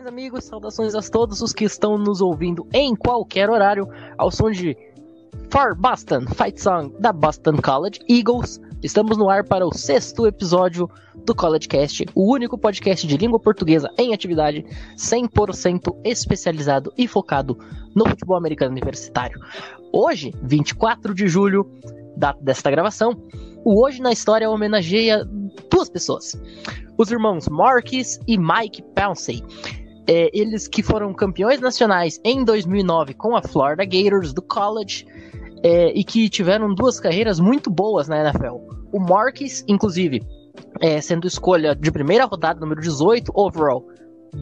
Saudações, amigos, saudações a todos os que estão nos ouvindo em qualquer horário, ao som de For Boston, Fight Song da Boston College Eagles. Estamos no ar para o sexto episódio do College Cast, o único podcast de língua portuguesa em atividade 100% especializado e focado no futebol americano universitário. Hoje, 24 de julho, data desta gravação, o Hoje na História homenageia duas pessoas os irmãos Marquis e Mike Pouncey. É, eles que foram campeões nacionais em 2009 com a Florida Gators do college é, e que tiveram duas carreiras muito boas na NFL. O Marquis, inclusive, é, sendo escolha de primeira rodada, número 18 overall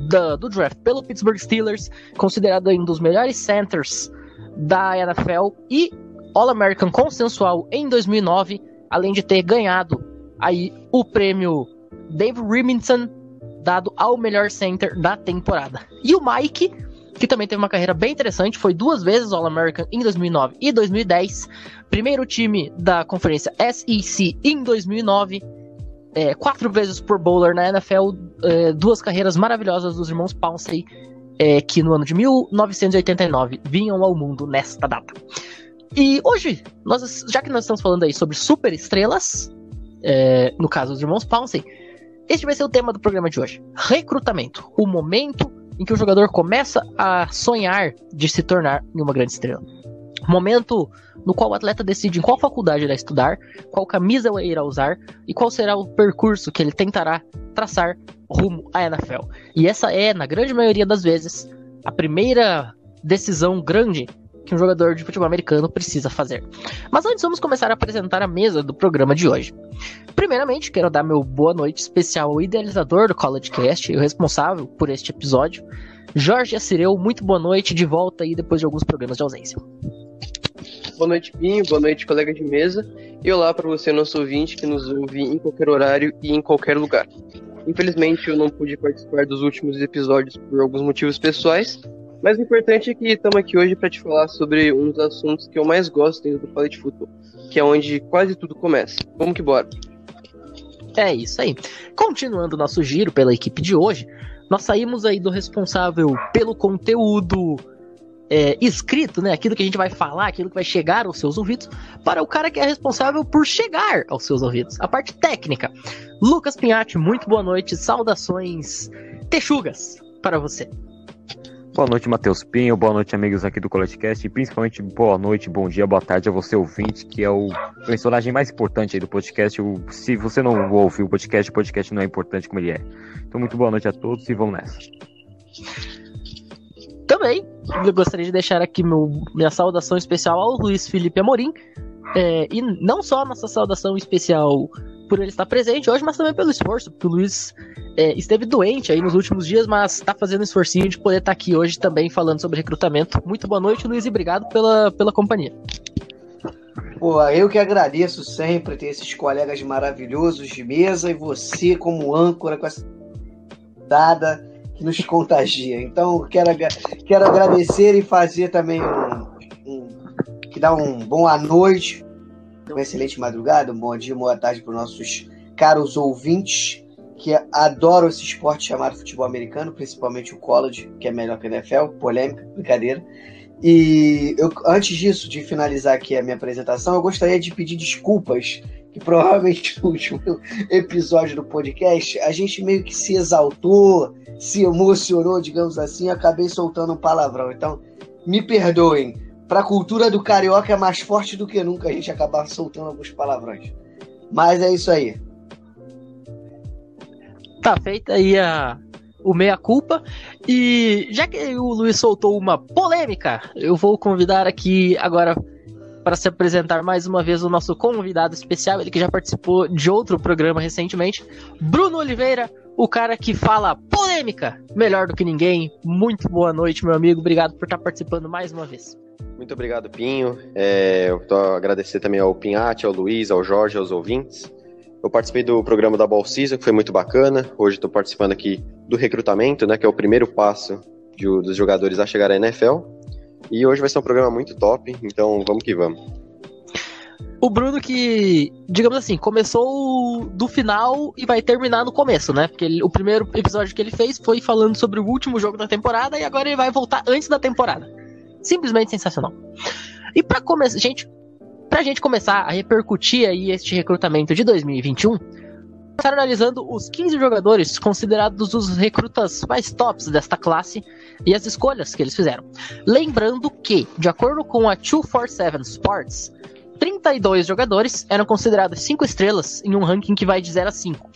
da, do draft pelo Pittsburgh Steelers, considerado um dos melhores centers da NFL e All-American consensual em 2009, além de ter ganhado aí o prêmio Dave Remington, dado ao melhor center da temporada. E o Mike, que também teve uma carreira bem interessante, foi duas vezes All-American em 2009 e 2010, primeiro time da conferência SEC em 2009, é, quatro vezes por bowler na NFL, é, duas carreiras maravilhosas dos irmãos Pouncey, é, que no ano de 1989 vinham ao mundo nesta data. E hoje, nós, já que nós estamos falando aí sobre super estrelas, é, no caso dos irmãos Pouncey, este vai ser o tema do programa de hoje: recrutamento. O momento em que o jogador começa a sonhar de se tornar uma grande estrela. Momento no qual o atleta decide em qual faculdade irá estudar, qual camisa irá usar e qual será o percurso que ele tentará traçar rumo à NFL. E essa é, na grande maioria das vezes, a primeira decisão grande que um jogador de futebol americano precisa fazer. Mas antes vamos começar a apresentar a mesa do programa de hoje. Primeiramente, quero dar meu boa noite especial ao idealizador do College Cast e o responsável por este episódio, Jorge Assireu. Muito boa noite, de volta aí depois de alguns programas de ausência. Boa noite, Pinho. Boa noite, colega de mesa. E olá para você, nosso ouvinte, que nos ouve em qualquer horário e em qualquer lugar. Infelizmente, eu não pude participar dos últimos episódios por alguns motivos pessoais, mas o importante é que estamos aqui hoje para te falar sobre um dos assuntos que eu mais gosto dentro do College Football, que é onde quase tudo começa. Vamos que bora. É isso aí. Continuando nosso giro pela equipe de hoje, nós saímos aí do responsável pelo conteúdo é, escrito, né? Aquilo que a gente vai falar, aquilo que vai chegar aos seus ouvidos, para o cara que é responsável por chegar aos seus ouvidos. A parte técnica. Lucas Pinhatti, muito boa noite. Saudações texugas para você. Boa noite, Matheus Pinho. Boa noite, amigos aqui do CollegeCast. E principalmente, boa noite, bom dia, boa tarde a você, ouvinte, que é o personagem mais importante aí do podcast. O, se você não ouviu o podcast, o podcast não é importante como ele é. Então, muito boa noite a todos e vamos nessa. Também, eu gostaria de deixar aqui meu, minha saudação especial ao Luiz Felipe Amorim. É, e não só nossa saudação especial por ele estar presente hoje, mas também pelo esforço, porque o Luiz é, esteve doente aí nos últimos dias, mas está fazendo esforcinho de poder estar aqui hoje também falando sobre recrutamento. Muito boa noite, Luiz, e obrigado pela, pela companhia. Pô, eu que agradeço sempre ter esses colegas maravilhosos de mesa e você como âncora com essa dada que nos contagia. Então, quero, quero agradecer e fazer também um que dá um boa noite, uma excelente madrugada, um bom dia, boa tarde para os nossos caros ouvintes que adoram esse esporte chamado futebol americano, principalmente o college, que é melhor que a NFL, polêmica, brincadeira. E eu, antes disso, de finalizar aqui a minha apresentação, eu gostaria de pedir desculpas, que provavelmente no último episódio do podcast a gente meio que se exaltou, se emocionou, digamos assim, e acabei soltando um palavrão. Então, me perdoem. Para a cultura do carioca é mais forte do que nunca a gente acabar soltando alguns palavrões. Mas é isso aí tá feita aí a, o meia-culpa. E já que o Luiz soltou uma polêmica, eu vou convidar aqui agora para se apresentar mais uma vez o nosso convidado especial, ele que já participou de outro programa recentemente, Bruno Oliveira, o cara que fala polêmica melhor do que ninguém. Muito boa noite, meu amigo. Obrigado por estar participando mais uma vez. Muito obrigado, Pinho. É, eu tô agradecer também ao Pinhate, ao Luiz, ao Jorge, aos ouvintes. Eu participei do programa da Balsisa, que foi muito bacana. Hoje estou participando aqui do recrutamento, né, que é o primeiro passo de, dos jogadores a chegar à NFL. E hoje vai ser um programa muito top, então vamos que vamos. O Bruno que, digamos assim, começou do final e vai terminar no começo, né? Porque ele- o primeiro episódio que ele fez foi falando sobre o último jogo da temporada e agora ele vai voltar antes da temporada. Simplesmente sensacional. E pra começar, gente, pra gente começar a repercutir aí este recrutamento de 2021, começaram analisando os 15 jogadores considerados os recrutas mais tops desta classe e as escolhas que eles fizeram. Lembrando que, de acordo com a 247 Sports, 32 jogadores eram considerados 5 estrelas em um ranking que vai de 0 a 5,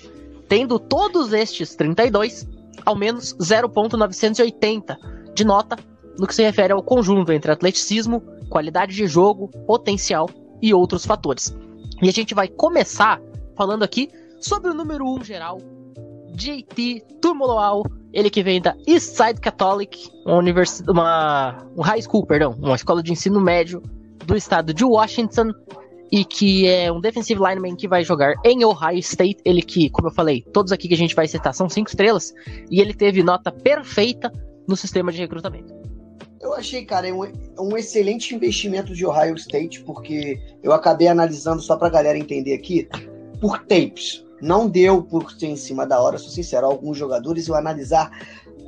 tendo todos estes 32 ao menos 0.980 de nota no que se refere ao conjunto entre atleticismo, qualidade de jogo, potencial e outros fatores. E a gente vai começar falando aqui sobre o número 1 geral, JT Tumoloal, ele que vem da Eastside Catholic, uma, universi- uma um high school, perdão, uma escola de ensino médio do estado de Washington e que é um defensive lineman que vai jogar em Ohio State. Ele que, como eu falei, todos aqui que a gente vai citar são cinco estrelas e ele teve nota perfeita no sistema de recrutamento. Eu achei, cara, é um, um excelente investimento de Ohio State, porque eu acabei analisando só pra galera entender aqui, por tapes. Não deu por ser em cima da hora, sou sincero. Alguns jogadores eu analisar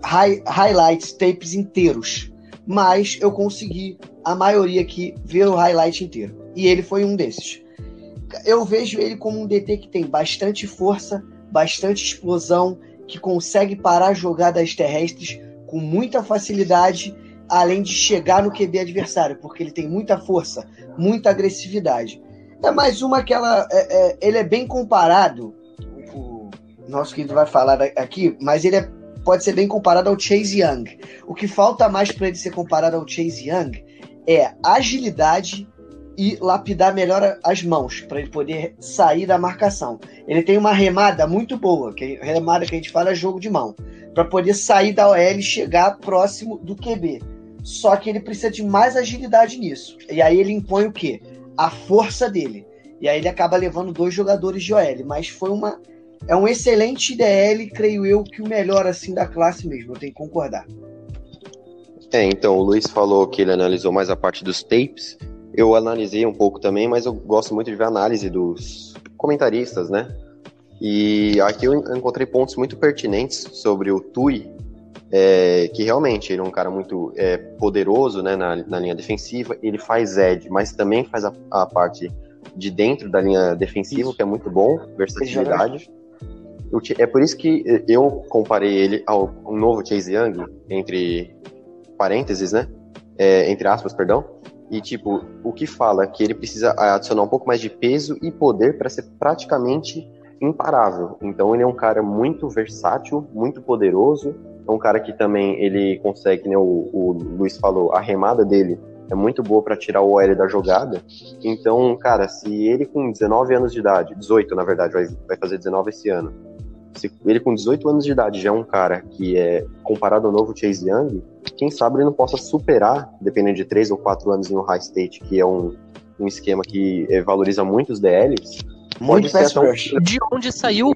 high, highlights, tapes inteiros. Mas eu consegui, a maioria aqui, ver o highlight inteiro. E ele foi um desses. Eu vejo ele como um DT que tem bastante força, bastante explosão, que consegue parar jogadas terrestres com muita facilidade além de chegar no QB adversário, porque ele tem muita força, muita agressividade. É mais uma que ela, é, é, ele é bem comparado, o nosso querido vai falar aqui, mas ele é, pode ser bem comparado ao Chase Young. O que falta mais para ele ser comparado ao Chase Young é agilidade e lapidar melhor as mãos para ele poder sair da marcação. Ele tem uma remada muito boa, que remada que a gente fala é jogo de mão, para poder sair da OL e chegar próximo do QB. Só que ele precisa de mais agilidade nisso. E aí ele impõe o quê? A força dele. E aí ele acaba levando dois jogadores de OL. Mas foi uma. É um excelente DL, creio eu, que o melhor assim da classe mesmo. Eu tenho que concordar. É, então, o Luiz falou que ele analisou mais a parte dos tapes. Eu analisei um pouco também, mas eu gosto muito de ver a análise dos comentaristas, né? E aqui eu encontrei pontos muito pertinentes sobre o Tui, é, que realmente ele é um cara muito é, poderoso né, na, na, linha defensiva. Ele faz edge, mas também faz a, a parte de dentro da linha defensiva, Isso. que é muito bom, versatilidade. É por isso que eu comparei ele ao um novo Chase Young, entre parênteses, né? É, entre aspas, perdão. E, tipo, o que fala que ele precisa adicionar um pouco mais de peso e poder para ser praticamente imparável. Então, ele é um cara muito versátil, muito poderoso. É um cara que também ele consegue, né? O, o Luiz falou, a remada dele é muito boa para tirar o OL da jogada. Então, cara, se ele com 19 anos de idade, 18 na verdade, vai, vai fazer 19 esse ano. Se ele com 18 anos de idade já é um cara que é comparado ao novo Chase Young, quem sabe ele não possa superar, dependendo de 3 ou 4 anos no High State, que é um, um esquema que é, valoriza muito os DLs. Muito pass um. De onde saiu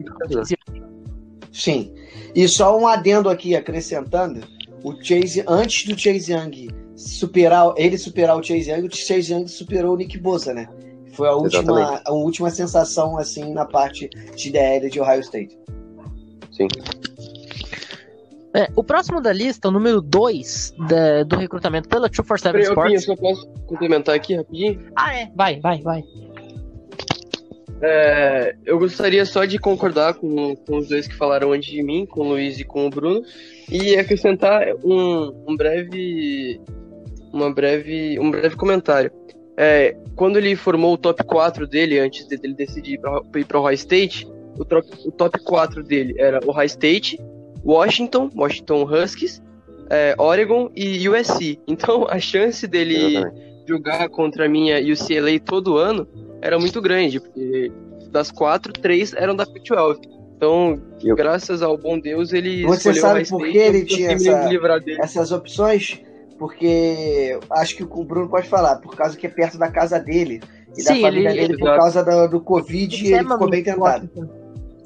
Sim. E só um adendo aqui, acrescentando, o Chase, antes do Chase Young superar, ele superar o Chase Young, o Chase Young superou o Nick Bosa, né? Foi a última, a última sensação, assim, na parte de DL de Ohio State. Sim. É, o próximo da lista, o número 2 do recrutamento pela 247 Peraí, ô, Pinho, Sports. só posso complementar aqui rapidinho? Ah, é? Vai, vai, vai. É, eu gostaria só de concordar com, com os dois que falaram antes de mim, com o Luiz e com o Bruno, e acrescentar um, um breve. Uma breve. um breve comentário. É, quando ele formou o top 4 dele, antes dele decidir ir para para Ohio State, o, o top 4 dele era Ohio State, Washington, Washington Huskies, é, Oregon e USC. Então a chance dele. Jogar contra a minha UCLA todo ano era muito grande, porque das quatro, três eram da Pac-12. Então, Eu- graças ao bom Deus, ele Você sabe por que ele tinha essa- me livrar dele. Essas opções, porque acho que o Bruno pode falar, por causa que é perto da casa dele e da Sim, família ele- dele, por exato. causa do, do Covid, ele Seminole, ficou bem tentado.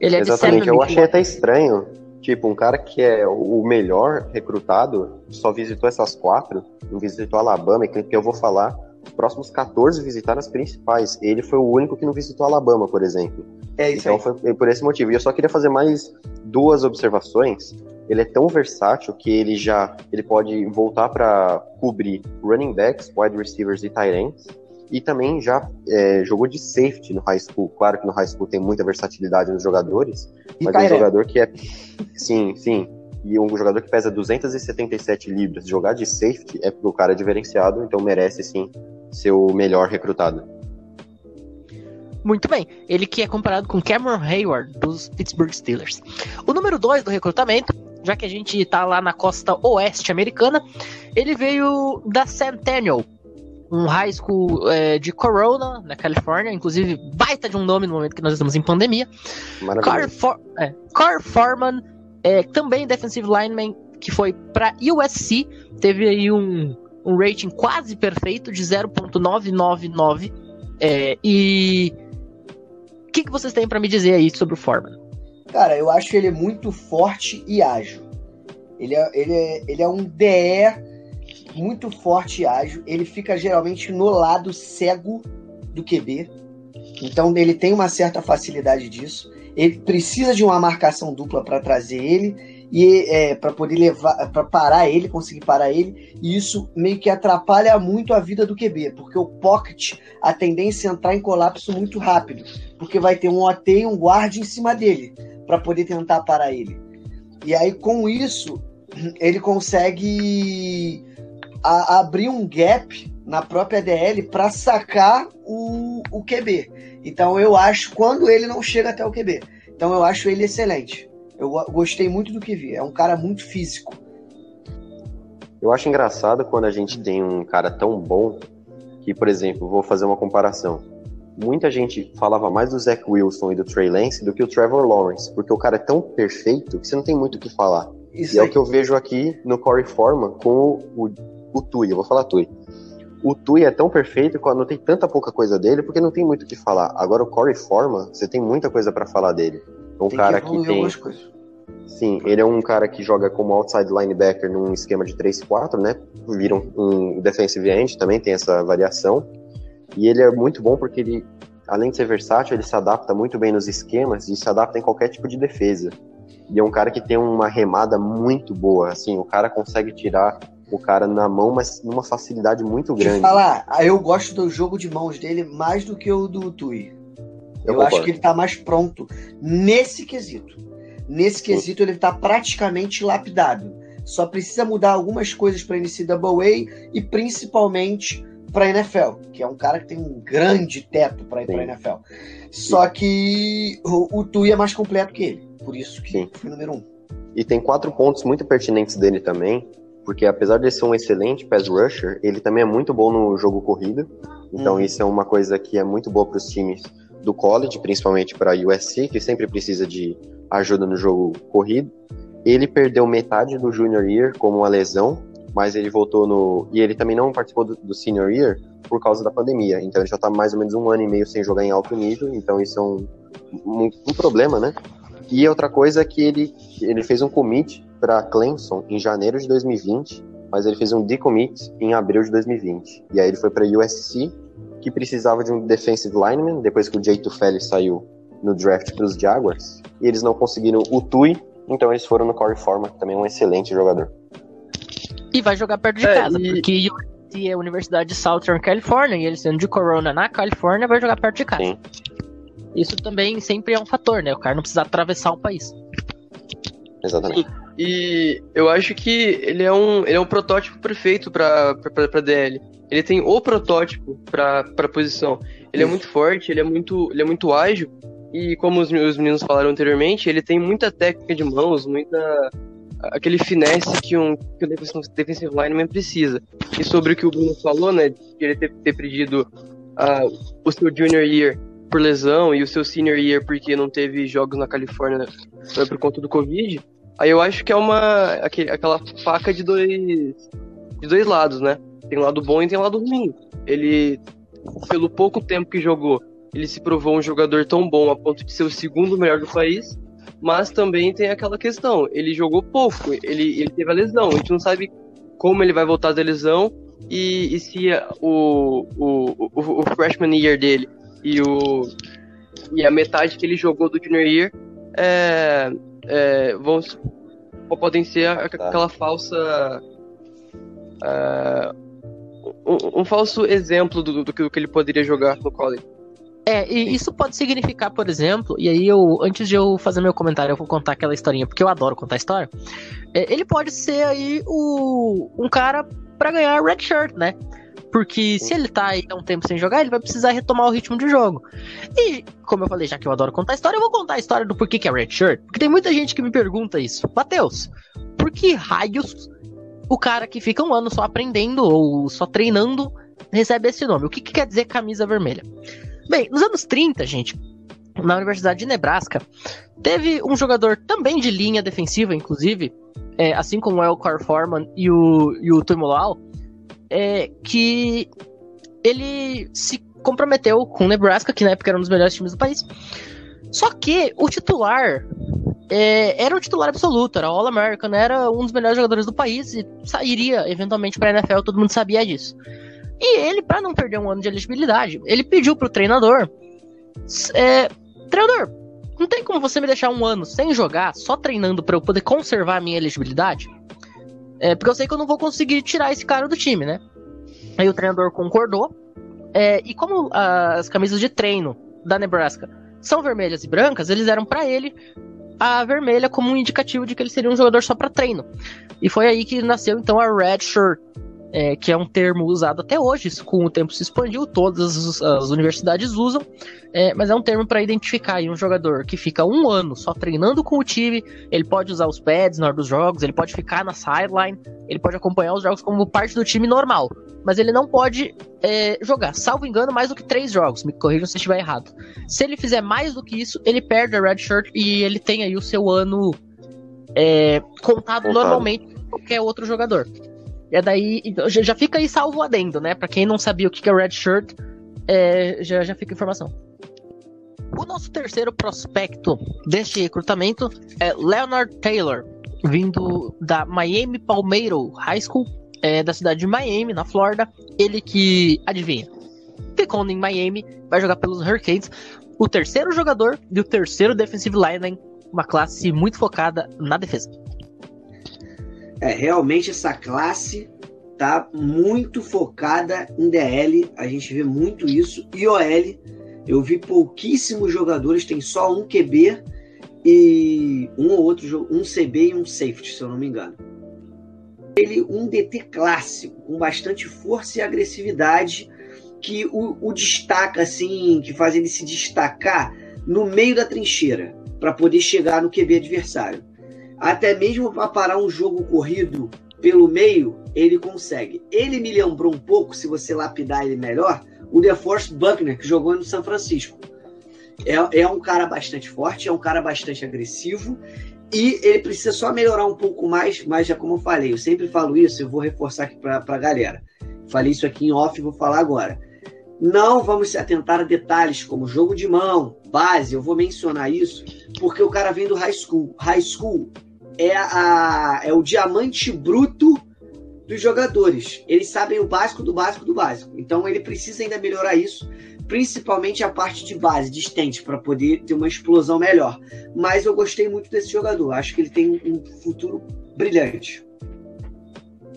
Ele é Exatamente, eu achei até estranho. Tipo, um cara que é o melhor recrutado só visitou essas quatro, não visitou Alabama, que que eu vou falar. os próximos 14 visitaram as principais. Ele foi o único que não visitou Alabama, por exemplo. É isso Então aí. foi por esse motivo. E eu só queria fazer mais duas observações. Ele é tão versátil que ele já ele pode voltar para cobrir running backs, wide receivers e tight ends. E também já é, jogou de safety no high school. Claro que no high school tem muita versatilidade nos jogadores, E mas é um jogador que é. Sim, sim. E um jogador que pesa 277 libras. Jogar de safety é pro cara diferenciado, então merece sim ser o melhor recrutado. Muito bem. Ele que é comparado com Cameron Hayward, dos Pittsburgh Steelers. O número 2 do recrutamento, já que a gente tá lá na costa oeste americana, ele veio da Centennial, um high school é, de Corona, na Califórnia, inclusive baita de um nome no momento que nós estamos em pandemia. For é, Foreman, é, também defensive lineman, que foi para USC, teve aí um, um rating quase perfeito de 0.999. É, e o que, que vocês têm para me dizer aí sobre o Foreman? Cara, eu acho ele muito forte e ágil. Ele é, ele é, ele é um DE muito forte e ágil. Ele fica geralmente no lado cego do QB. Então ele tem uma certa facilidade disso. Ele precisa de uma marcação dupla para trazer ele e é, para poder levar, para parar ele, conseguir parar ele. E isso meio que atrapalha muito a vida do QB, porque o pocket a tendência é entrar em colapso muito rápido, porque vai ter um OT e um guarde em cima dele para poder tentar parar ele. E aí com isso ele consegue a- abrir um gap na própria DL para sacar o, o QB. Então eu acho quando ele não chega até o QB. Então eu acho ele excelente. Eu go- gostei muito do que vi. É um cara muito físico. Eu acho engraçado quando a gente tem um cara tão bom que, por exemplo, vou fazer uma comparação. Muita gente falava mais do Zach Wilson e do Trey Lance do que o Trevor Lawrence, porque o cara é tão perfeito que você não tem muito o que falar. Isso E é aí. o que eu vejo aqui no Corey Foreman com o, o, Tui, eu vou falar Tui. O Tui é tão perfeito que não tem tanta pouca coisa dele, porque não tem muito o que falar. Agora o Corey Foreman, você tem muita coisa pra falar dele. É um Tem cara que que tem. Sim, ele é um cara que joga como outside linebacker num esquema de 3-4, né? Vira um, um defensive end, também tem essa variação. E ele é muito bom porque ele, além de ser versátil, ele se adapta muito bem nos esquemas e se adapta em qualquer tipo de defesa. E é um cara que tem uma remada muito boa, assim, o cara consegue tirar o cara na mão, mas numa facilidade muito grande. falar, ah, eu gosto do jogo de mãos dele mais do que o do Tui. Eu, concordo. acho que ele tá mais pronto nesse quesito. Nesse quesito ele tá praticamente lapidado. Só precisa mudar algumas coisas para NCAA e principalmente para NFL, que é um cara que tem um grande teto para ir para. NFL. Só que o, o Tui é mais completo que ele, por isso que Sim. foi número um. E tem quatro pontos muito pertinentes dele também, porque apesar de ser um excelente pass rusher, ele também é muito bom no jogo corrido. Então Hum. isso é uma coisa que é muito boa para os times do college, principalmente para a USC, que sempre precisa de ajuda no jogo corrido. Ele perdeu metade do junior year como uma lesão, mas ele voltou no e ele também não participou do, do senior year por causa da pandemia. Então ele já está mais ou menos um ano e meio sem jogar em alto nível. Então isso é um, um, um problema, né? E outra coisa é que ele, ele fez um commit para Clemson em janeiro de 2020, mas ele fez um decommit em abril de 2020. E aí ele foi para USC, que precisava de um defensive lineman, depois que o Jay Tufeli saiu no draft para os Jaguars, e eles não conseguiram o Tui, então eles foram no Corey Foreman, que também é um excelente jogador. E vai jogar perto de É, casa, e- porque USC é a Universidade de Southern California, e ele sendo de Corona na Califórnia, vai jogar perto de casa. Sim. Isso também sempre é um fator, né? O cara não precisa atravessar o país. Exatamente. E eu acho que ele é um, ele é um protótipo perfeito pra DL. Ele tem o protótipo pra posição. Ele é Isso. muito forte, ele é muito, ele é muito ágil. E como os, os meninos falaram anteriormente, ele tem muita técnica de mãos, muita. aquele finesse que um, que um defensive, lineman precisa. E sobre o que o Bruno falou, né? De ele ter, ter perdido ah, o seu junior year por lesão e o seu senior year porque não teve jogos na Califórnia eh, por conta do Covid. Aí eu acho que é uma aquela faca de dois de dois lados, né? Tem um lado bom e tem um lado ruim. Ele pelo pouco tempo que jogou, ele se provou um jogador tão bom a ponto de ser o segundo melhor do país, mas também tem aquela questão, ele jogou pouco, ele, ele teve a lesão, a gente não sabe como ele vai voltar da lesão e, e se o, o, o, o freshman year dele e, o, e a metade que ele jogou do junior year é, é, vão, podem ser aquela falsa. Uh, um, um, falso exemplo do, do, do, que ele poderia jogar no college. É, e isso pode significar, por exemplo, e aí eu, antes de eu fazer meu comentário, eu vou contar aquela historinha, porque eu adoro contar história. É, ele pode ser aí o, um cara para ganhar red shirt, né? Porque se ele tá aí há um tempo sem jogar, ele vai precisar retomar o ritmo de jogo. E, como eu falei, já que eu adoro contar história, eu vou contar a história do porquê que é red shirt. Porque tem muita gente que me pergunta isso. Matheus, por que raios o cara que fica um ano só aprendendo ou só treinando recebe esse nome? O que, que quer dizer camisa vermelha? Bem, nos anos 30, gente, na Universidade de Nebraska, teve um jogador também de linha defensiva, inclusive, é, assim como o Elcar Foreman e o, e o Tuimoloau, é, que ele se comprometeu com o Nebraska, que na época era um dos melhores times do país. Só que o titular é, era o titular absoluto, era All-American, era um dos melhores jogadores do país e sairia eventualmente para a NFL, todo mundo sabia disso. E ele, para não perder um ano de elegibilidade, ele pediu pro treinador: é, Treinador, não tem como você me deixar um ano sem jogar, só treinando para eu poder conservar a minha elegibilidade? É, porque eu sei que eu não vou conseguir tirar esse cara do time, né? Aí o treinador concordou. É, e como as camisas de treino da Nebraska são vermelhas e brancas, eles deram para ele a vermelha como um indicativo de que ele seria um jogador só para treino. E foi aí que nasceu então a Red Shirt, é, que é um termo usado até hoje, com o tempo se expandiu, todas as, as universidades usam, é, mas é um termo para identificar um jogador que fica um ano só treinando com o time, ele pode usar os pads na hora dos jogos, ele pode ficar na sideline, ele pode acompanhar os jogos como parte do time normal, mas ele não pode é, jogar, salvo engano, mais do que três jogos, me corrijam se estiver errado. Se ele fizer mais do que isso, ele perde a red shirt e ele tem aí o seu ano é, contado, contado normalmente qualquer outro jogador. E daí, então, já fica aí salvo adendo, né? Pra quem não sabia o que é Red Shirt, é, já, já fica informação. O nosso terceiro prospecto deste recrutamento é Leonard Taylor, vindo da Miami Palmeiro High School, é, da cidade de Miami, na Flórida. Ele que, adivinha, ficou em Miami, vai jogar pelos Hurricanes. O terceiro jogador e o terceiro defensive lineman, uma classe muito focada na defesa. É, realmente essa classe tá muito focada em DL, a gente vê muito isso. E OL, eu vi pouquíssimos jogadores, tem só um QB e um ou outro um CB e um safety, se eu não me engano. Ele um DT clássico, com bastante força e agressividade, que o, o destaca assim, que faz ele se destacar no meio da trincheira, para poder chegar no QB adversário até mesmo para parar um jogo corrido pelo meio, ele consegue. Ele me lembrou um pouco, se você lapidar ele melhor, o DeForest Buckner, que jogou no São Francisco. É, é um cara bastante forte, é um cara bastante agressivo e ele precisa só melhorar um pouco mais, mas já como eu falei, eu sempre falo isso, eu vou reforçar aqui para a galera. Falei isso aqui em off, vou falar agora. Não vamos se atentar a detalhes como jogo de mão, base, eu vou mencionar isso, porque o cara vem do high school. High school é, a, é o diamante bruto dos jogadores. Eles sabem o básico do básico do básico. Então ele precisa ainda melhorar isso, principalmente a parte de base, de stint, para poder ter uma explosão melhor. Mas eu gostei muito desse jogador. Acho que ele tem um futuro brilhante.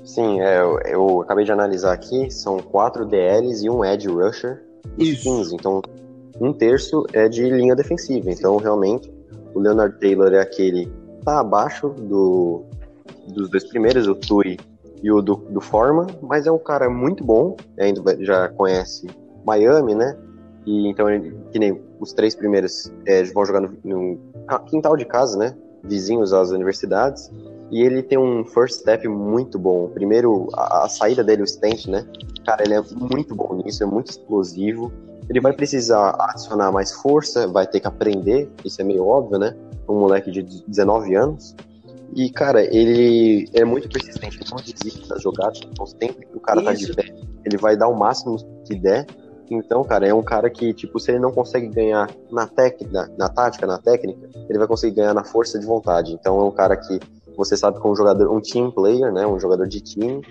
Sim, é, eu, eu, acabei de analisar aqui, são quatro DLs e um edge rusher. Isso. 15, então um terço é de linha defensiva. Então, realmente, o Leonard Taylor é aquele tá abaixo do, dos dois primeiros, o Tui e o do, do Forman, mas é um cara muito bom, ainda já conhece Miami, né? E então, que nem os três primeiros é, vão jogar no, no, quintal de casa, né? Vizinhos às universidades. E ele tem um first step muito bom. Primeiro, a, a saída dele, o stent, né? Cara, ele é muito bom nisso, é muito explosivo. Ele vai precisar adicionar mais força, vai ter que aprender, isso é meio óbvio, né? um moleque de 19 anos. E, cara, ele é muito persistente, ele não desiste das jogadas. Então, sempre que o cara Isso. tá de pé, ele vai dar o máximo que der. Então, cara, é um cara que, tipo, se ele não consegue ganhar na técnica, na tática, na técnica, ele vai conseguir ganhar na força de vontade. Então, é um cara que você sabe que é um jogador, um team player, né? Um jogador de time.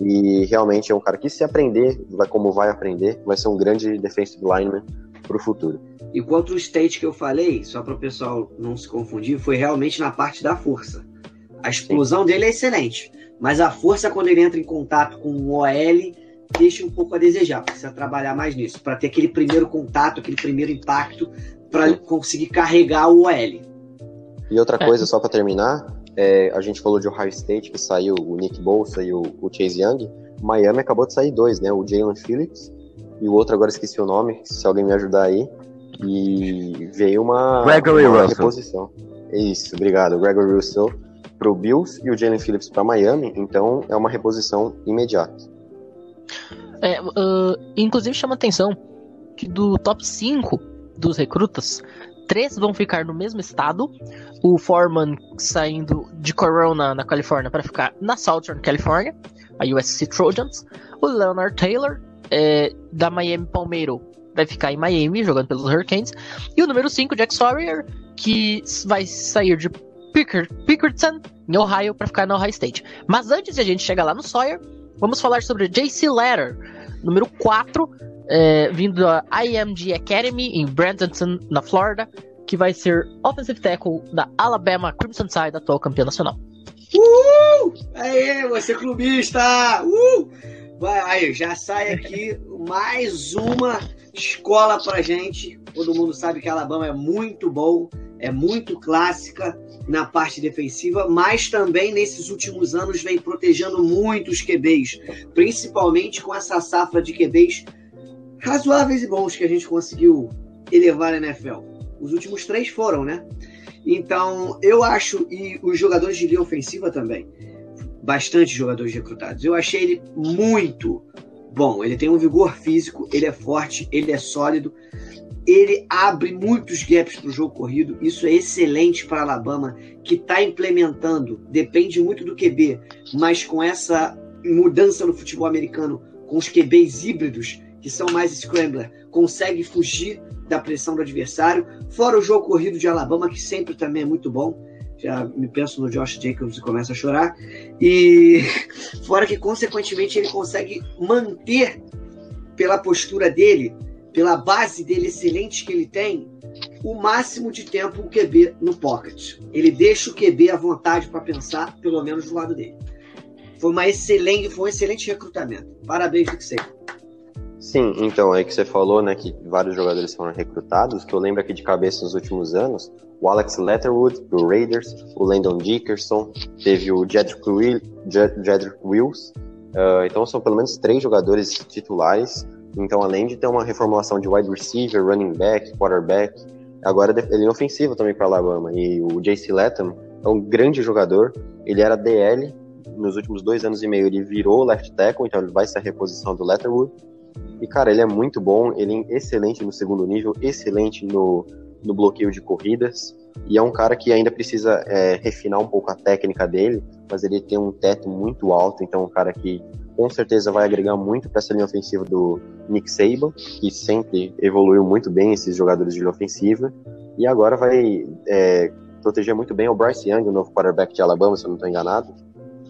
E realmente é um cara que, se aprender, vai, como vai aprender, vai ser um grande defensive lineman para o futuro. E quanto o state que eu falei, só para o pessoal não se confundir, foi realmente na parte da força. A explosão Sim. dele é excelente, mas a força, quando ele entra em contato com o OL, deixa um pouco a desejar. Precisa trabalhar mais nisso, para ter aquele primeiro contato, aquele primeiro impacto, para conseguir carregar o OL. E outra coisa, só para terminar, é, a gente falou de Ohio State, que saiu o Nick Bolsa e o, o Chase Young. Miami acabou de sair dois, né? O Jalen Phillips e o outro agora esqueci o nome, se alguém me ajudar aí. E veio uma, Gregory uma Russell. reposição. Isso, obrigado. Gregory Russell para o Bills e o Jalen Phillips para Miami, então é uma reposição imediata. É, uh, inclusive chama atenção que do top 5 dos recrutas, três vão ficar no mesmo estado. O Foreman saindo de Corona, na Califórnia, para ficar na Southern California, a USC Trojans. O Leonard Taylor, é, da Miami Palmeiro, vai ficar em Miami, jogando pelos Hurricanes. E o número 5, Jack Sawyer, que vai sair de Pickard, Pickerton, em Ohio, para ficar na Ohio State. Mas antes de a gente chegar lá no Sawyer, vamos falar sobre JC Letter, número 4, é, vindo da IMG Academy em Bradenton, na Flórida, que vai ser offensive tackle da Alabama Crimson Tide, atual campeão nacional. Uh! Aê, você clubista! Uh! Vai, aí, já sai aqui mais uma escola pra gente. Todo mundo sabe que a Alabama é muito bom, é muito clássica na parte defensiva, mas também nesses últimos anos vem protegendo muito os QBs, principalmente com essa safra de QBs razoáveis e bons que a gente conseguiu elevar na NFL. Os últimos três foram, né? Então, eu acho, e os jogadores de linha ofensiva também, bastante jogadores recrutados. Eu achei ele muito bom. Ele tem um vigor físico, ele é forte, ele é sólido, ele abre muitos gaps para o jogo corrido. Isso é excelente para Alabama, que está implementando, depende muito do QB, mas com essa mudança no futebol americano, com os QBs híbridos, que são mais scrambler, consegue fugir da pressão do adversário. Fora o jogo corrido de Alabama, que sempre também é muito bom. Já me penso no Josh Jacobs e começa a chorar. E fora que, consequentemente, ele consegue manter, pela postura dele, pela base dele excelente que ele tem, o máximo de tempo o QB no pocket. Ele deixa o QB à vontade para pensar, pelo menos do lado dele. Foi uma excelente, foi um excelente recrutamento. Parabéns, Vic Saban. Sim, então, aí que você falou, né, que vários jogadores foram recrutados, que eu lembro aqui de cabeça nos últimos anos, o Alex Letterwood, do Raiders, o Landon Dickerson, teve o Jedrick, Will, Jedrick Wills, uh, então são pelo menos três jogadores titulares, então além de ter uma reformulação de wide receiver, running back, quarterback, agora ele é ofensivo também para Alabama, e o JC Latham é um grande jogador, ele era DL, nos últimos dois anos e meio ele virou left tackle, então ele vai ser a reposição do Letterwood, e, cara, ele é muito bom, ele é excelente no segundo nível, excelente no, no bloqueio de corridas. E é um cara que ainda precisa é, refinar um pouco a técnica dele, mas ele tem um teto muito alto, então é um cara que com certeza vai agregar muito para essa linha ofensiva do Nick Saban, que sempre evoluiu muito bem esses jogadores de linha ofensiva, e agora vai é, proteger muito bem o Bryce Young, o novo quarterback de Alabama, se eu não estou enganado.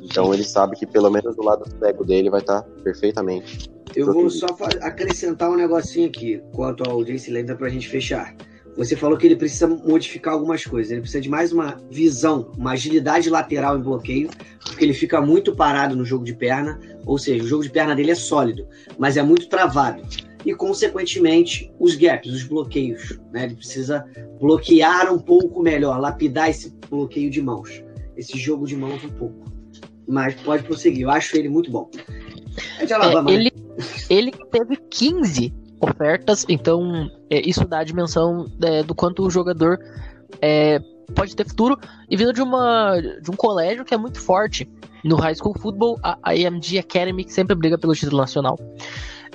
Então ele sabe que pelo menos do lado cego dele vai estar perfeitamente eu vou só acrescentar um negocinho aqui quanto ao Jace Lenda para a gente fechar. Você falou que ele precisa modificar algumas coisas. Ele precisa de mais uma visão, uma agilidade lateral em bloqueio, porque ele fica muito parado no jogo de perna. Ou seja, o jogo de perna dele é sólido, mas é muito travado. E, consequentemente, os gaps, os bloqueios. Né? Ele precisa bloquear um pouco melhor, lapidar esse bloqueio de mãos. Esse jogo de mãos um pouco. Mas pode prosseguir. Eu acho ele muito bom. É ele, ele teve 15 ofertas, então é, isso dá a dimensão é, do quanto o jogador é, pode ter futuro e vindo de, uma, de um colégio que é muito forte no High School Football, a IMG Academy, que sempre briga pelo título nacional.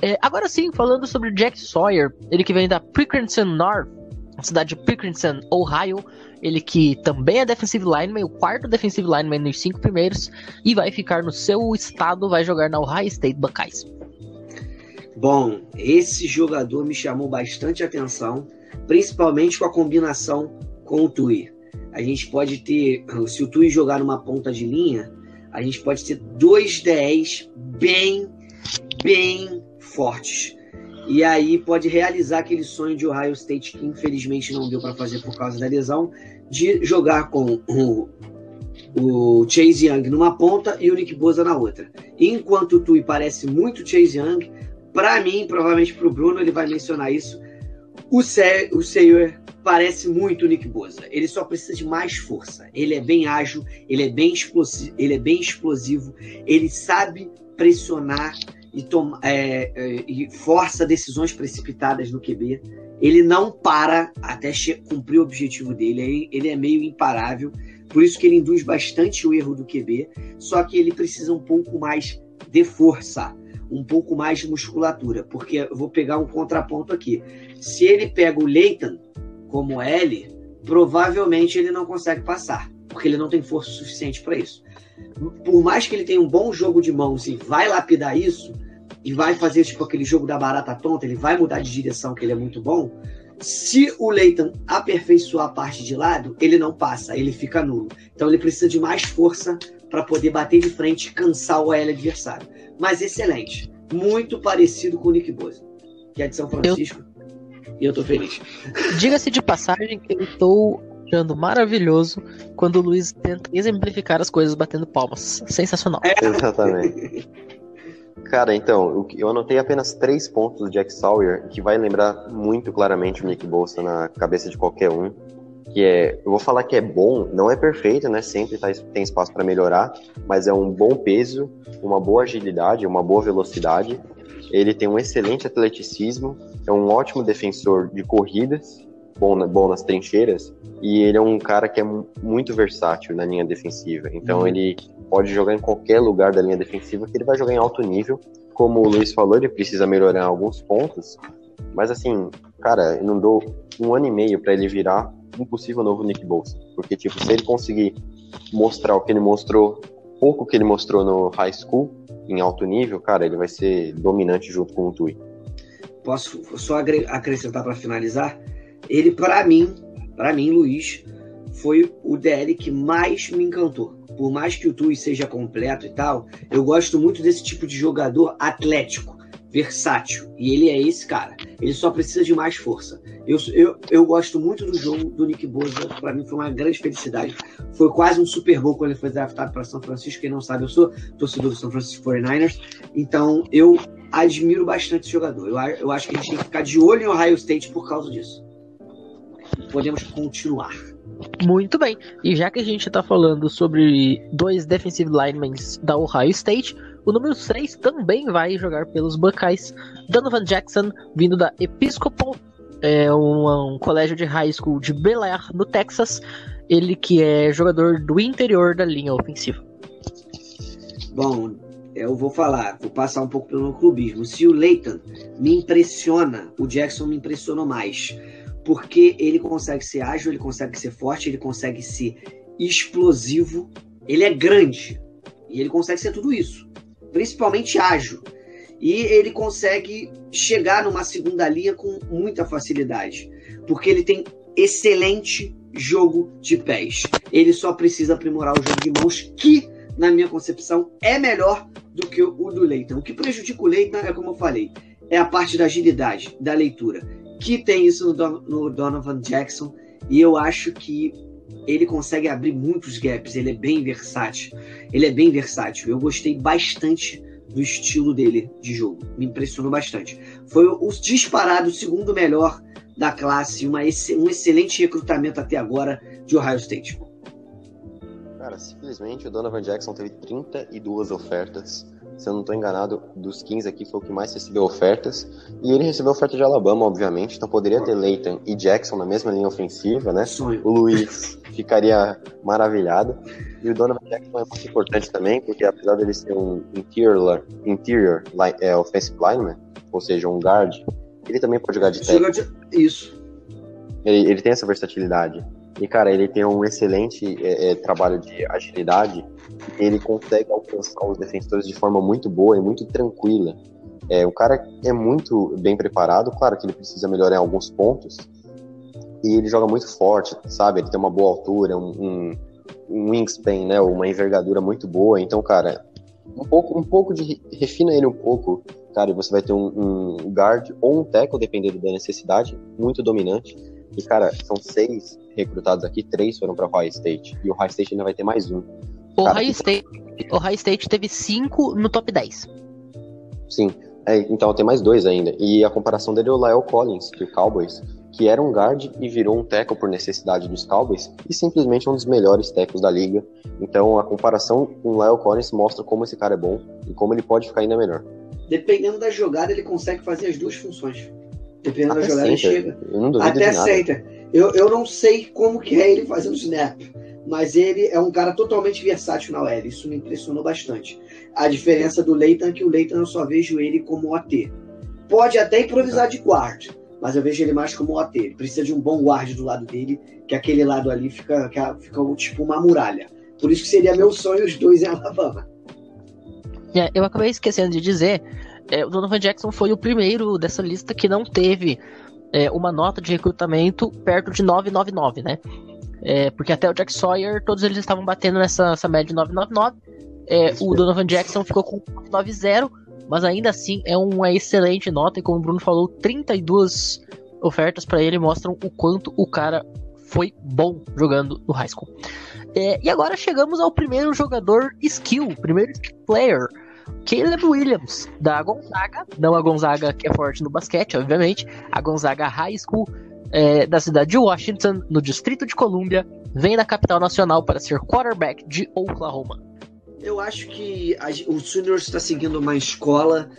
É, agora sim, falando sobre Jack Sawyer, ele que vem da Pickerington North, cidade de Pickerington, Ohio, ele que também é defensive lineman, o quarto defensive lineman nos cinco primeiros, e vai ficar no seu estado, vai jogar na Ohio State Buckeyes. Bom, esse jogador me chamou bastante atenção, principalmente com a combinação com o Tui. A gente pode ter, se o Tui jogar numa ponta de linha, a gente pode ter dois 10 bem, bem fortes. E aí pode realizar aquele sonho de Ohio State que infelizmente não deu para fazer por causa da lesão, de jogar com o, o Chase Young numa ponta e o Nick Bosa na outra. Enquanto o Tui parece muito Chase Young, para mim, provavelmente para o Bruno, ele vai mencionar isso. O, Se o Sayer parece muito o Nick Bosa. Ele só precisa de mais força. Ele é bem ágil, ele é bem explosivo, ele é bem explosivo, ele sabe pressionar e, toma, é, é, e força decisões precipitadas no QB. Ele não para até cumprir o objetivo dele. Ele é meio imparável. Por isso que ele induz bastante o erro do QB. Só que ele precisa um pouco mais de força um pouco mais de musculatura, porque eu vou pegar um contraponto aqui. Se ele pega o Leighton como L, provavelmente ele não consegue passar, porque ele não tem força suficiente para isso. Por mais que ele tenha um bom jogo de mãos e vai lapidar isso, e vai fazer tipo aquele jogo da barata tonta, ele vai mudar de direção, que ele é muito bom. Se o Leighton aperfeiçoar a parte de lado, ele não passa, ele fica nulo. Então ele precisa de mais força para poder bater de frente e cansar o L adversário mas excelente. Muito parecido com o Nick Bosa, que é de São Francisco. Eu... E eu tô feliz. Diga-se de passagem que eu estou achando maravilhoso quando o Luiz tenta exemplificar as coisas batendo palmas. Sensacional. É. Exatamente. Cara, então, eu anotei apenas três pontos do Jack Sawyer que vai lembrar muito claramente o Nick Bolsa na cabeça de qualquer um que é, eu vou falar que é bom, não é perfeito, né? Sempre tá, tem espaço para melhorar, mas é um bom peso, uma boa agilidade, uma boa velocidade. Ele tem um excelente atleticismo, é um ótimo defensor de corridas, bom, bom nas trincheiras, e ele é um cara que é muito versátil na linha defensiva. Então uhum. ele pode jogar em qualquer lugar da linha defensiva, que ele vai jogar em alto nível. Como o Luiz falou, ele precisa melhorar alguns pontos, mas assim, cara, eu não dou um ano e meio para ele virar um possível novo Nick Bolsa. Porque, tipo, se ele conseguir mostrar o que ele mostrou, pouco que ele mostrou no high school, em alto nível, cara, ele vai ser dominante junto com o Tui. Posso só acrescentar para finalizar? Ele, para mim, para mim, Luiz, foi o DL que mais me encantou. Por mais que o Tui seja completo e tal, eu gosto muito desse tipo de jogador atlético versátil. E ele é esse cara. Ele só precisa de mais força. Eu, eu, eu gosto muito do jogo do Nick Bosa. Para mim foi uma grande felicidade. Foi quase um Super Bowl quando ele foi draftado para São Francisco. Quem não sabe, eu sou torcedor do São Francisco 49ers. Então eu admiro bastante esse jogador. Eu, eu acho que a gente tem que ficar de olho em Ohio State por causa disso. Podemos continuar. Muito bem. E já que a gente está falando sobre dois defensive linemen da Ohio State, o número 3 também vai jogar pelos Buckeyes. Donovan Jackson, vindo da Episcopal, é um, um colégio de high school de Bel Air, no Texas. Ele que é jogador do interior da linha ofensiva. Bom, eu vou falar, vou passar um pouco pelo meu clubismo. Se o Leighton me impressiona, o Jackson me impressionou mais. Porque ele consegue ser ágil, ele consegue ser forte, ele consegue ser explosivo, ele é grande. E ele consegue ser tudo isso principalmente ágil. E ele consegue chegar numa segunda linha com muita facilidade, porque ele tem excelente jogo de pés. Ele só precisa aprimorar o jogo de mãos, que, na minha concepção, é melhor do que o do Leighton. O que prejudica o Leighton é, como eu falei, é a parte da agilidade, da leitura, que tem isso no, no Donovan Jackson, e eu acho que ele consegue abrir muitos gaps, ele é bem versátil. Ele é bem versátil. Eu gostei bastante do estilo dele de jogo. Me impressionou bastante. Foi o disparado segundo melhor da classe, uma, um excelente recrutamento até agora de Ohio State. Cara, simplesmente o Donovan Jackson teve 32 ofertas se eu não estou enganado, dos 15 aqui foi o que mais recebeu ofertas. E ele recebeu oferta de Alabama, obviamente, então poderia ter Leighton e Jackson na mesma linha ofensiva, né? Sonho. O Luiz ficaria maravilhado. E o Donovan Jackson é muito importante também, porque apesar dele ser um interior, interior é, offensive lineman, ou seja, um guard, ele também pode jogar de técnico. Isso. Ele, ele tem essa versatilidade. E, cara, ele tem um excelente é, é, trabalho de agilidade. Ele consegue alcançar os defensores de forma muito boa e muito tranquila. É, o cara é muito bem preparado, claro que ele precisa melhorar em alguns pontos. E ele joga muito forte, sabe? Ele tem uma boa altura, um, um, um wingspan, né? Uma envergadura muito boa. Então, cara, um pouco, um pouco de. Refina ele um pouco, cara, e você vai ter um, um guard ou um tackle, dependendo da necessidade, muito dominante. E, cara, são seis recrutados aqui, três foram para Ohio State. E o Ohio State ainda vai ter mais um. O Ohio que- State, Ohio State teve cinco no top 10. Sim. É, então tem mais dois ainda. E a comparação dele é o Lyle Collins, do Cowboys, que era um guard e virou um tackle por necessidade dos Cowboys, e simplesmente um dos melhores tackles da liga. Então a comparação com o Lyle Collins mostra como esse cara é bom e como ele pode ficar ainda melhor. Dependendo da jogada, ele consegue fazer as duas funções. Dependendo da Até jogada, ele center. chega. Eu não duvido Até center. Eu, eu não sei como que é ele fazendo snap, mas ele é um cara totalmente versátil na OL. Isso me impressionou bastante. A diferença do Leighton é que o Leighton eu só vejo ele como OT. Pode até improvisar de guard, mas eu vejo ele mais como OT. Ele precisa de um bom guard do lado dele, que aquele lado ali fica, que fica tipo uma muralha. Por isso que seria meu sonho os dois em Alabama. É, eu acabei esquecendo de dizer, é, o Donovan Jackson foi o primeiro dessa lista que não teve é, uma nota de recrutamento perto de 999, né? É, porque até o Jack Sawyer, todos eles estavam batendo nessa essa média de 999. É, o Donovan Jackson ficou com 990, mas ainda assim é uma excelente nota, e como o Bruno falou, 32 ofertas para ele mostram o quanto o cara foi bom jogando no high school. É, e agora chegamos ao primeiro jogador skill, primeiro skill player, Caleb Williams, da Gonzaga, não a Gonzaga que é forte no basquete, obviamente, a Gonzaga High School é, da cidade de Washington, no Distrito de Colômbia, vem da capital nacional para ser quarterback de Oklahoma. Eu acho que a- o Sooners está seguindo uma escola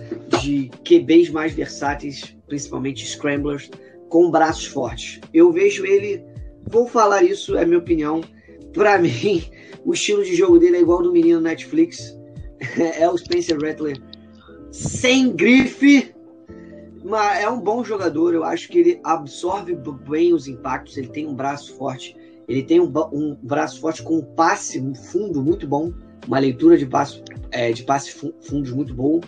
de QBs mais versáteis, principalmente scramblers, com braços fortes. Eu vejo ele, vou falar isso, é minha opinião. Pra mim, o estilo de jogo dele é igual do menino Netflix. É o Spencer Rattler sem grife, mas é um bom jogador. Eu acho que ele absorve bem os impactos. Ele tem um braço forte. Ele tem um, um braço forte com um passe fundo muito bom uma leitura de passe, é, de passe fu- fundos muito bom,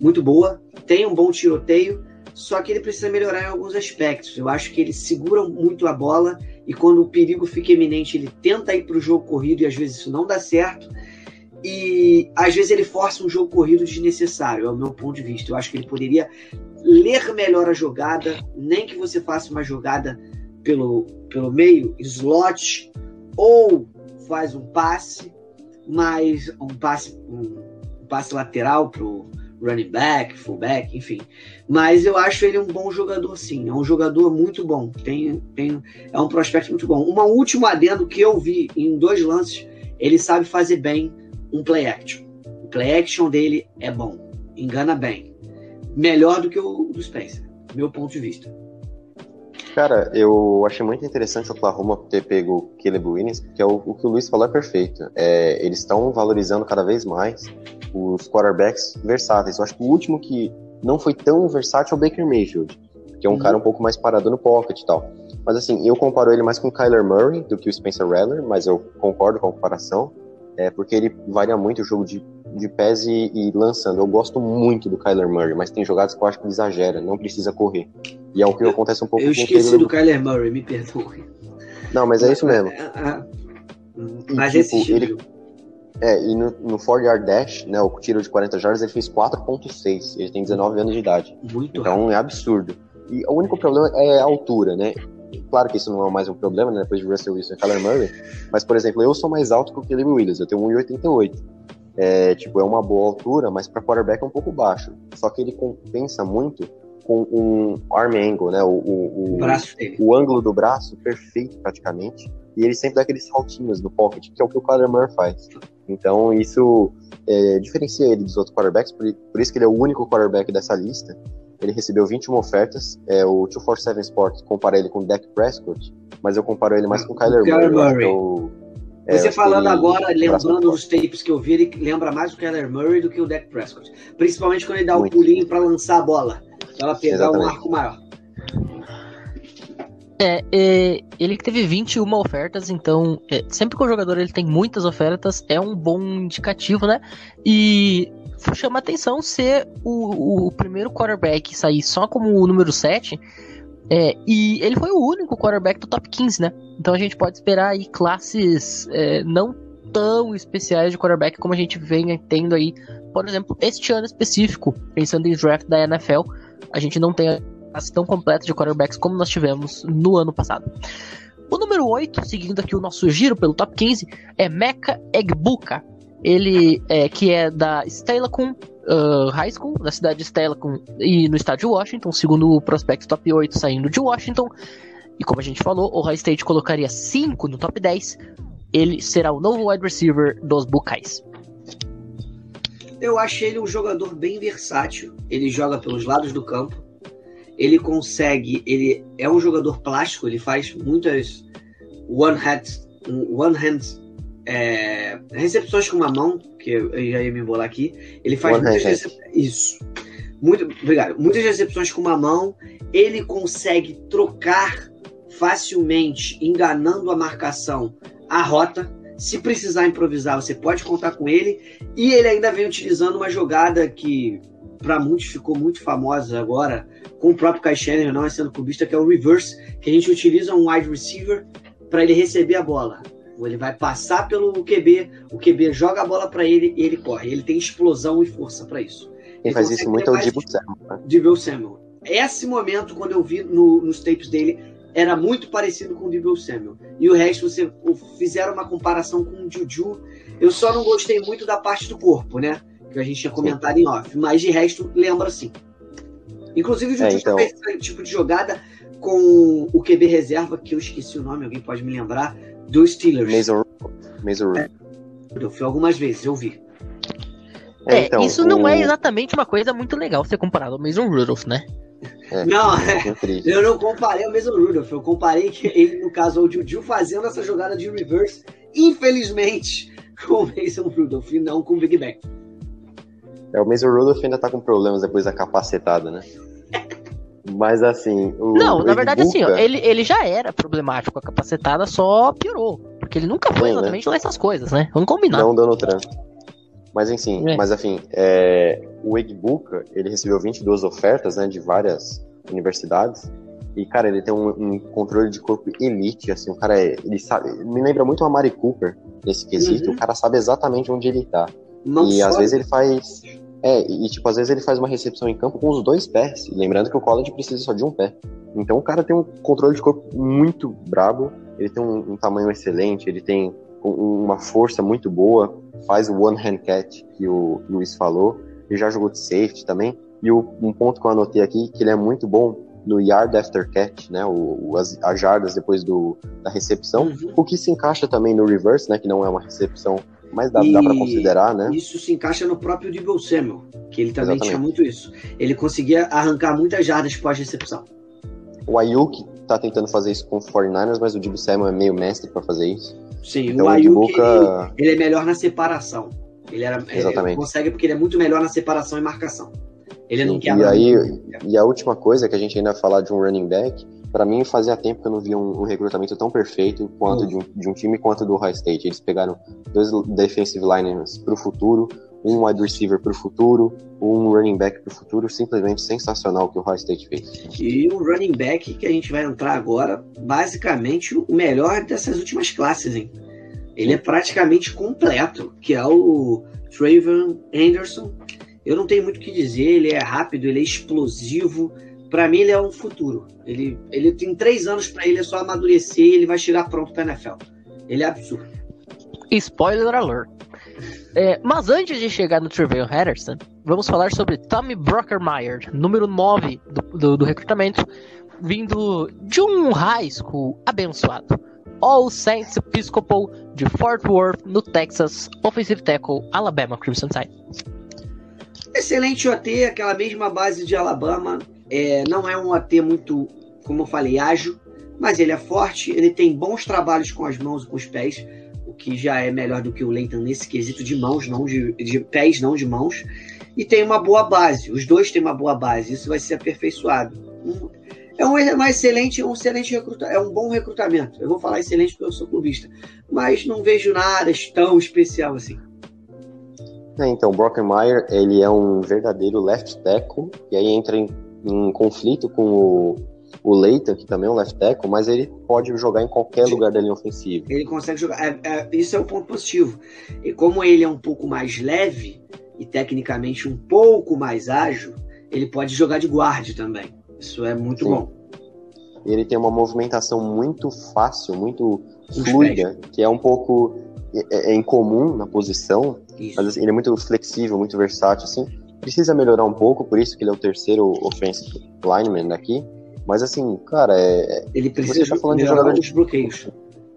muito boa, tem um bom tiroteio, só que ele precisa melhorar em alguns aspectos. Eu acho que ele segura muito a bola e quando o perigo fica iminente, ele tenta ir para o jogo corrido e às vezes isso não dá certo. E às vezes ele força um jogo corrido desnecessário, é o meu ponto de vista. Eu acho que ele poderia ler melhor a jogada, nem que você faça uma jogada pelo, pelo meio, slot, ou faz um passe, mas um passe, um, um passe lateral pro running back, fullback, enfim. Mas eu acho ele um bom jogador, sim. É um jogador muito bom. Tem, tem, é um prospecto muito bom. Uma última adendo que eu vi em dois lances, ele sabe fazer bem um play action. O play action dele é bom. Engana bem. Melhor do que o do Spencer, meu ponto de vista. Cara, eu achei muito interessante o Oklahoma ter pego o Caleb Williams, porque é o, o que o Luiz falou é perfeito. É, eles estão valorizando cada vez mais os quarterbacks versáteis. Eu acho que o último que não foi tão versátil é o Baker Mayfield, que é um Uhum. cara um pouco mais parado no pocket e tal. Mas assim, eu comparo ele mais com o Kyler Murray do que o Spencer Rattler, mas eu concordo com a comparação, é, porque ele varia muito o jogo de, de pés e, e lançando. Eu gosto muito do Kyler Murray, mas tem jogadas que eu acho que ele exagera, não precisa correr. E é o que Eu- acontece um pouco Eu esqueci do Kyler Murray, me perdoe. Não, mas é isso mesmo. Ah, ah, E, Mas tipo, esse ele- jogo. É, e no, no 4 yard dash, né, o tiro de 40 jardas, ele fez 4.6. Ele tem 19 anos de idade. muito rápido. Então é absurdo. E o único problema é a altura, né? Claro que isso não é mais um problema, né? Depois de Russell Wilson e Kyler Murray. Mas, por exemplo, eu sou mais alto que o Caleb Williams. Eu tenho 1,88. É, tipo, é uma boa altura, mas para quarterback é um pouco baixo. Só que ele compensa muito com um arm angle, né? O, o, O o, ângulo do braço perfeito praticamente. E ele sempre dá aqueles saltinhos no pocket, que é o que o Kyler Murray faz. Então isso é, diferencia ele dos outros quarterbacks, por, por isso que ele é o único quarterback dessa lista. Ele recebeu 21 ofertas. É, o 247 Sports compara ele com o Dak Prescott, mas eu comparo ele mais com o Kyler Kyler Murray. Murray. eu- é, Você falando ele- agora, lembrando dos tapes que eu vi, ele lembra mais o Kyler Murray do que o Dak Prescott. Principalmente quando ele dá o pulinho para lançar a bola. Pra ela pegar um Exatamente. arco maior. É, é, ele que teve 21 ofertas, então é, sempre que o jogador ele tem muitas ofertas, é um bom indicativo, né? E chama atenção ser o, o primeiro quarterback sair só como o número 7 É, e ele foi o único quarterback do top 15, né? Então a gente pode esperar aí classes é, não tão especiais de quarterback como a gente vem tendo aí, por exemplo, este ano específico, pensando em draft da NFL, a gente não tem a classe tão completa de quarterbacks como nós tivemos no ano passado. O número 8, seguindo aqui o nosso giro pelo top 15, é Mecha Egbuka. Ele é, que é da Steilacoom uh, High School, na cidade de Steilacoom e no estado de Washington, segundo o prospecto top 8 saindo de Washington. E como a gente falou, o High State colocaria 5 no top 10. Ele será o novo wide receiver dos Buckeyes. Eu acho ele um jogador bem versátil. Ele joga pelos lados do campo. Ele consegue, ele é um jogador plástico, ele faz muitas one hand, one hand é, recepções com uma mão, que eu já ia me embolar aqui. Ele faz One muitas recepções. Isso. Muito, obrigado. Muitas recepções com uma mão. Ele consegue trocar facilmente, enganando a marcação, a rota. Se precisar improvisar, você pode contar com ele. E ele ainda vem utilizando uma jogada que, para muitos, ficou muito famosa agora, com o próprio Kai Shannon, não é sendo clubista, que é o reverse, que a gente utiliza um wide receiver para ele receber a bola. Ele vai passar pelo QB, o QB joga a bola para ele e ele corre. Ele tem explosão e força para isso. Quem faz isso muito é o Dibu Samuel, né? Devil Samuel. Esse momento, quando eu vi no- nos tapes dele, era muito parecido com o Devil Samuel. E o resto, você fizeram uma comparação com o Juju. Eu só não gostei muito da parte do corpo, né? Que a gente tinha comentado em off. Mas de resto, lembra sim. Inclusive, o Juju É, então- fez esse tipo de jogada com o QB reserva, que eu esqueci o nome, alguém pode me lembrar, do Steelers. Mason Mason Rudolph. Eu fui algumas vezes, eu vi. É, então, isso não o- é exatamente uma coisa muito legal ser comparado ao Mason Rudolph, né? É, Não, é triste. Eu não comparei ao mesmo Rudolph, eu comparei que ele, no caso, o Juju fazendo essa jogada de reverse, infelizmente, com o Mason Rudolph e não com o Big Bang. É, o Mason Rudolph ainda tá com problemas depois da capacetada, né? Mas assim. O, Não, o na verdade, assim, ó, ele, ele já era problemático, a capacetada só piorou. Porque ele nunca foi Sim, né? exatamente lá essas coisas, né? Vamos combinar. Não dando trânsito. Mas enfim, É. mas enfim, é, o Egbuka, ele recebeu 22 ofertas, né, de várias universidades. E, cara, ele tem um, um controle de corpo elite, assim, o cara é, ele sabe, me lembra muito a Mari Cooper nesse quesito, Uhum. o cara sabe exatamente onde ele tá. Não e só às vezes ele faz, é, e tipo, às vezes ele faz uma recepção em campo com os dois pés, lembrando que o college precisa só de um pé. Então o cara tem um controle de corpo muito brabo, ele tem um, um tamanho excelente, ele tem um- uma força muito boa, faz o one hand catch que o Luiz falou, ele já jogou de safety também. E o, um ponto que eu anotei aqui, que ele é muito bom no yard after catch, né, o- as, as jardas depois do, da recepção, Uhum. o que se encaixa também no reverse, né, que não é uma recepção, mas dá, dá para considerar, né? Isso se encaixa no próprio Debo Samuel, que ele também Exatamente. tinha muito isso. Ele conseguia arrancar muitas jardas pós-recepção. O Ayuk tá tentando fazer isso com o 49ers, mas o Dibu Samuel é meio mestre para fazer isso. Sim, Então o Ayuk, ele, ele é melhor na separação. Ele era, ele Exatamente. consegue porque ele é muito melhor na separação e marcação. Ele não Sim, quer e aí- e a última coisa que a gente ainda vai falar de um running back, para mim fazia tempo que eu não via um, um recrutamento tão perfeito quanto Hum. de, um, de um time quanto do High State. Eles pegaram dois defensive linemen pro futuro, um wide receiver pro futuro, um running back pro futuro, simplesmente sensacional o que o High State fez. E o running back que a gente vai entrar agora, basicamente o melhor dessas últimas classes, hein? Ele é praticamente completo, que é o Trayvon Anderson. Eu não tenho muito o que dizer, ele é rápido, ele é explosivo. Pra mim, ele é um futuro. Ele, ele tem três anos pra ele, é só amadurecer e ele vai chegar pronto pra NFL. Ele é absurdo. Spoiler alert. É, mas antes de chegar no Trevor Henderson, vamos falar sobre Tommy Brockermeyer, número 9 do, do, do recrutamento, vindo de um high school abençoado. All Saints Episcopal de Fort Worth, no Texas, Offensive Tackle, Alabama Crimson Tide. Excelente OT, aquela mesma base de Alabama. É, não é um OT muito, como eu falei, ágil, mas ele é forte, ele tem bons trabalhos com as mãos e com os pés, o que já é melhor do que o Leighton nesse quesito de mãos, não de, de pés, não de mãos. E tem uma boa base, os dois têm uma boa base, isso vai ser aperfeiçoado. Um- É um, é excelente, um excelente recruta, é um bom recrutamento. Eu vou falar excelente porque eu sou clubista, mas não vejo nada tão especial assim. É, então, Brockenmeyer, ele é um verdadeiro left tackle, e aí entra em, em conflito com o, o Leita, que também é um left tackle, mas ele pode jogar em qualquer lugar da linha ofensiva. Ele consegue jogar. é- é- isso é o ponto positivo. E como ele é um pouco mais leve e tecnicamente um pouco mais ágil, ele pode jogar de guarde também. Isso é muito Sim. bom. Ele tem uma movimentação muito fácil, muito fluida, que é um pouco é, é incomum na posição, Isso. mas assim, ele é muito flexível, muito versátil, assim. Precisa melhorar um pouco, por isso que ele é o terceiro offensive lineman daqui. Mas assim, cara, é, ele precisa você tá falando de melhorar jogador os bloqueios.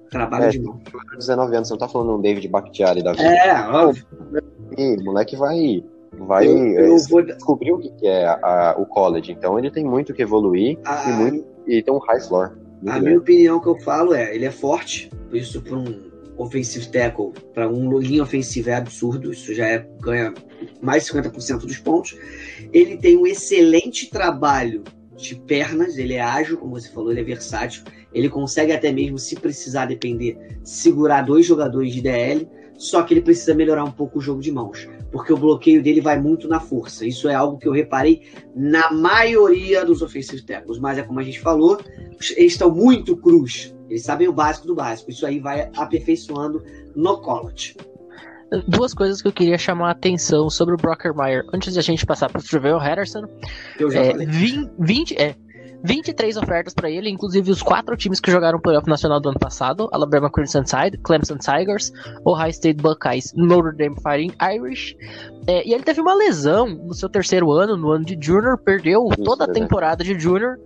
Trabalho É, de mão. é 19 anos, você não tá falando um David Bakhtiari da vida. É, óbvio. E o moleque vai, vai Eu, eu é, vou. descobrir o que é a- o college. Então ele tem muito que evoluir A, e, muito, e tem um high floor. A grande. minha opinião que eu falo é, ele é forte, isso para um offensive tackle, para um linha ofensiva é absurdo, isso já é, ganha mais de 50% dos pontos. Ele tem um excelente trabalho de pernas, ele é ágil, como você falou, ele é versátil, ele consegue até mesmo, se precisar depender, segurar dois jogadores de DL, só que ele precisa melhorar um pouco o jogo de mãos, porque o bloqueio dele vai muito na força. Isso é algo que eu reparei na maioria dos offensive tackles, mas é como a gente falou, eles estão muito crus. Eles sabem o básico do básico. Isso aí vai aperfeiçoando no college. Duas coisas que eu queria chamar a atenção sobre o Brockermeyer antes de a gente passar para o Trevor Henderson. Eu já É, falei. 20, 20, é, 23 ofertas para ele, inclusive os quatro times que jogaram o playoff nacional do ano passado: Alabama Crimson Tide, Clemson Tigers, Ohio State Buckeyes, Notre Dame Fighting Irish. É, e ele teve uma lesão no seu terceiro ano, no ano de Junior, perdeu Isso, toda a verdade. temporada de Junior.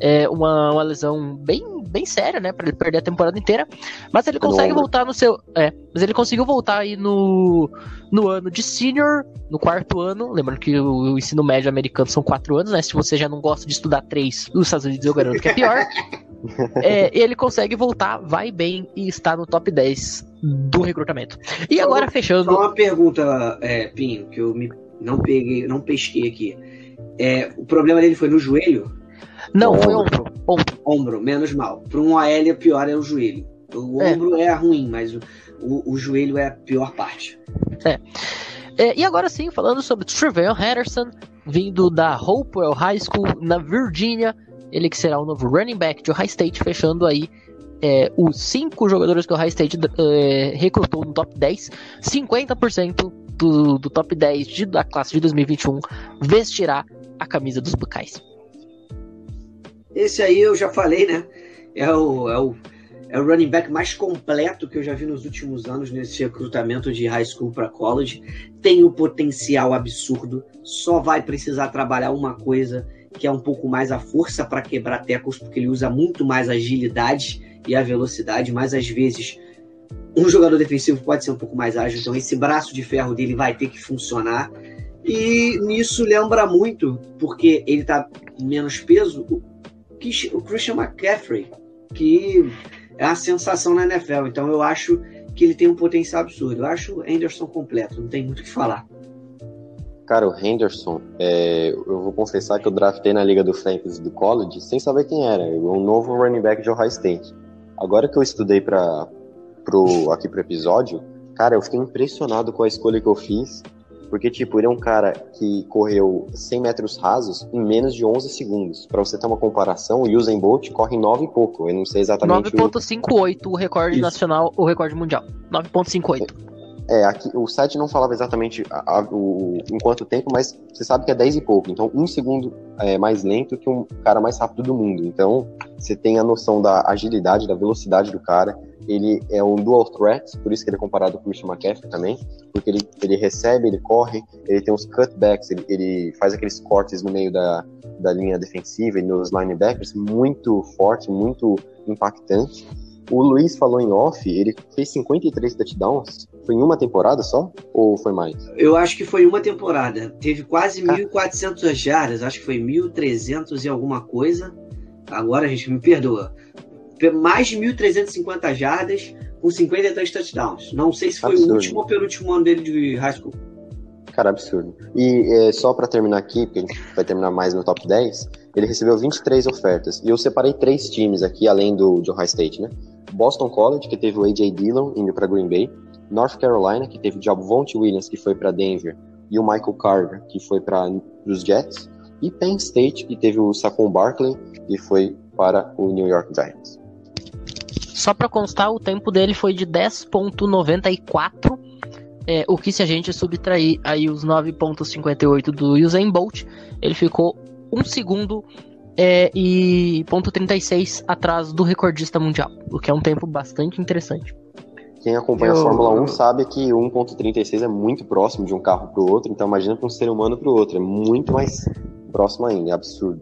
É uma, uma lesão bem, bem séria, né? Pra ele perder a temporada inteira. Mas ele No consegue voltar no seu. É, mas ele conseguiu voltar aí no, no ano de senior, no quarto ano. Lembrando que o, o ensino médio americano são quatro anos, né? Se você já não gosta de estudar três, nos Estados Unidos eu garanto que é pior. É, ele consegue voltar, vai bem e está no top 10 do recrutamento. E Só- agora Só fechando. uma pergunta, é, Pinho, que eu me, não peguei, não pesquei aqui. É, o problema dele foi no joelho? Não, foi Ombro. ombro. Ombro. Ombro, menos mal. Para um OL, pior é o joelho. O É. ombro é, ruim, mas o, o, o joelho é a pior parte. É, e agora sim, falando sobre Trevor Henderson, vindo da Hopewell High School na Virgínia, ele que será o novo running back de Ohio State, fechando aí é, os cinco jogadores que o Ohio State é, recrutou no top 10, 50% do, do top 10 de- da classe de 2021 vestirá a camisa dos Buckeyes. Esse aí eu já falei, né? É o, é o, é o running back mais completo que eu já vi nos últimos anos nesse recrutamento de high school para college. Tem um potencial absurdo, só vai precisar trabalhar uma coisa que é um pouco mais a força para quebrar tecos, porque ele usa muito mais a agilidade e a velocidade, mas às vezes um jogador defensivo pode ser um pouco mais ágil, então esse braço de ferro dele vai ter que funcionar. E nisso lembra muito, porque ele tá menos peso, o Christian McCaffrey, que é a sensação na NFL. Então eu acho que ele tem um potencial absurdo. Eu acho o Anderson completo, não tem muito o que falar. Cara, o Henderson, é, eu vou confessar que eu draftei na Liga do Fantasy do College sem saber quem era, um novo running back de Ohio State. Agora que eu estudei pra, pro, aqui pro episódio, cara, eu fiquei impressionado com a escolha que eu fiz, porque, tipo, ele é um cara que correu 100 metros rasos em menos de 11 segundos. Pra você ter uma comparação, o Usain Bolt corre em 9 e pouco, eu não sei exatamente o... 9.58 o recorde Isso. nacional, o recorde mundial. 9.58. É, aqui, o site não falava exatamente a- a- o, em quanto tempo, mas você sabe que é 10 e pouco. Então, um segundo é mais lento que um cara mais rápido do mundo. Então, você tem a noção da agilidade, da velocidade do cara. Ele é um dual threat, por isso que ele é comparado com o Christian McCaffrey também. Porque ele, ele recebe, ele corre, ele tem uns cutbacks, ele, ele faz aqueles cortes no meio da, da linha defensiva e nos linebackers, muito forte, muito impactante. O Luiz falou em off, ele fez 53 touchdowns. Foi em uma temporada só? Ou foi mais? Eu acho que foi uma temporada. Teve quase Cara. 1.400 jardas, acho que foi 1.300 e alguma coisa. Agora, gente, me perdoa. Mais de 1.350 jardas com 53 touchdowns. Não sei se foi Absurdo. o último ou penúltimo ano dele de high school. Cara, absurdo. E é, só pra terminar aqui, porque a gente vai terminar mais no top 10, ele recebeu 23 ofertas. E eu separei três times aqui, além do de Ohio State, né? Boston College, que teve o A.J. Dillon indo pra Green Bay. North Carolina, que teve o Javonte Williams, que foi pra Denver. E o Michael Carter, que foi para os Jets. E Penn State, que teve o Saquon Barkley, que foi para o New York Giants. Só para constar, o tempo dele foi de 10.94, é, o que se a gente subtrair aí os 9.58 do Usain Bolt, ele ficou um segundo é, e ponto 36 atrás do recordista mundial, o que é um tempo bastante interessante. Quem acompanha Eu- a Fórmula 1 sabe que 1.36 é muito próximo de um carro para o outro, então imagina para um ser humano para o outro, é muito mais próximo ainda, é absurdo.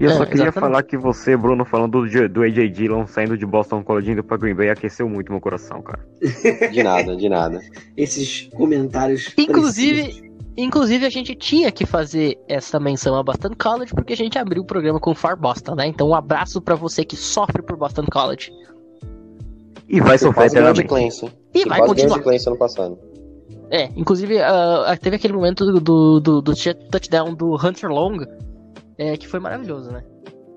E eu É, só queria exatamente. falar que você, Bruno, falando do, do AJ Dillon saindo de Boston College indo pra Green Bay, aqueceu muito meu coração, cara. De nada, de nada. Esses comentários. Inclusive-. Inclusive, a gente tinha que fazer essa menção a Boston College porque a gente abriu o programa com o Far Boston, né? Então, um abraço pra você que sofre por Boston College. E vai sofrer. Clemson. E vai Quase ganhou continuar. ano passado. É, inclusive, ah, teve aquele momento do, do, do, do touchdown do Hunter Long, é, que foi maravilhoso, né?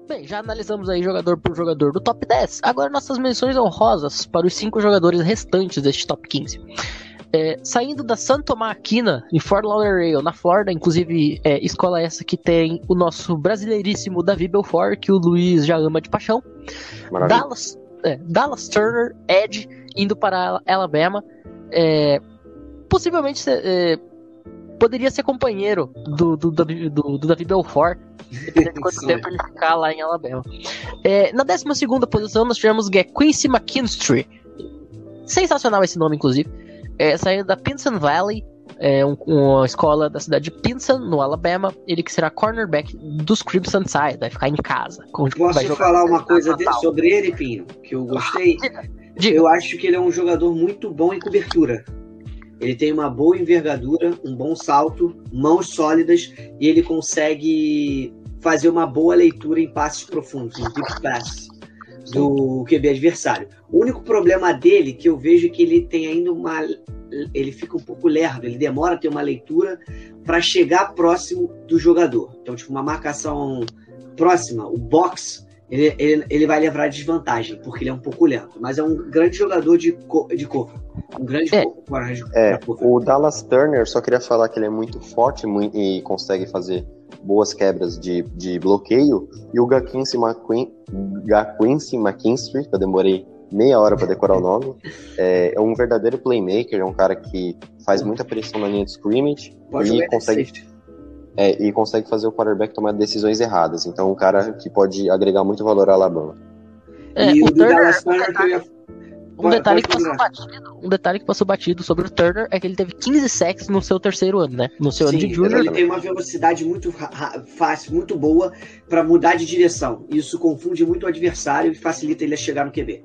Bem, já analisamos aí jogador por jogador do top 10. Agora nossas menções honrosas para os cinco jogadores restantes deste top 15. É, saindo da San Tomás Aquina, em Fort Lauderdale, na Flórida, inclusive é, escola essa que tem o nosso brasileiríssimo Davi Belfort, que o Luiz já ama de paixão. Maravilha. Dallas, é, Dallas Turner, Ed, indo para Alabama. É, possivelmente é, poderia ser companheiro do, do, Davi- do, do Davi Belfort, dependendo de quanto Sim. tempo ele ficar lá em Alabama. É, na 12 posição, nós tivemos Quincy McKinstry. Sensacional esse nome, inclusive. É, saindo da Pinson Valley, é, um- uma escola da cidade de Pinson, no Alabama. Ele que será cornerback dos Crimson Tide, vai ficar em casa. Posso falar uma coisa dele, sobre ele, Pinho? Que eu gostei? Diga. Eu acho que ele é um jogador muito bom em cobertura. Ele tem uma boa envergadura, um bom salto, mãos sólidas e ele consegue fazer uma boa leitura em passes profundos, em deep pass do QB adversário. O único problema dele que eu vejo é que ele tem ainda uma ele fica um pouco lerdo, ele demora a ter uma leitura para chegar próximo do jogador. Então, tipo, uma marcação próxima, o box, ele, ele, ele vai levar desvantagem, porque ele é um pouco lento. Mas é um grande jogador de, co- de cover. Um grande É. co- coragem É, cover. o Dallas Turner, só queria falar que ele é muito forte mui- e consegue fazer boas quebras de, de bloqueio. E o Gaquincy McKinstry, que eu demorei meia hora para decorar o nome, é, é um verdadeiro playmaker, é um cara que faz muita pressão na linha de scrimmage Pode e de consegue, safety. É, e consegue fazer o quarterback tomar decisões erradas. Então, um cara que pode agregar muito valor a Alabama. É, e o o Turner, que eu ia um detalhe, que passou batido, um detalhe que passou batido sobre o Turner é que ele teve 15 sacks no seu terceiro ano, né? No seu ano Sim, de então júnior. ele tem uma velocidade muito fácil, muito boa para mudar de direção. Isso confunde muito o adversário e facilita ele a chegar no QB.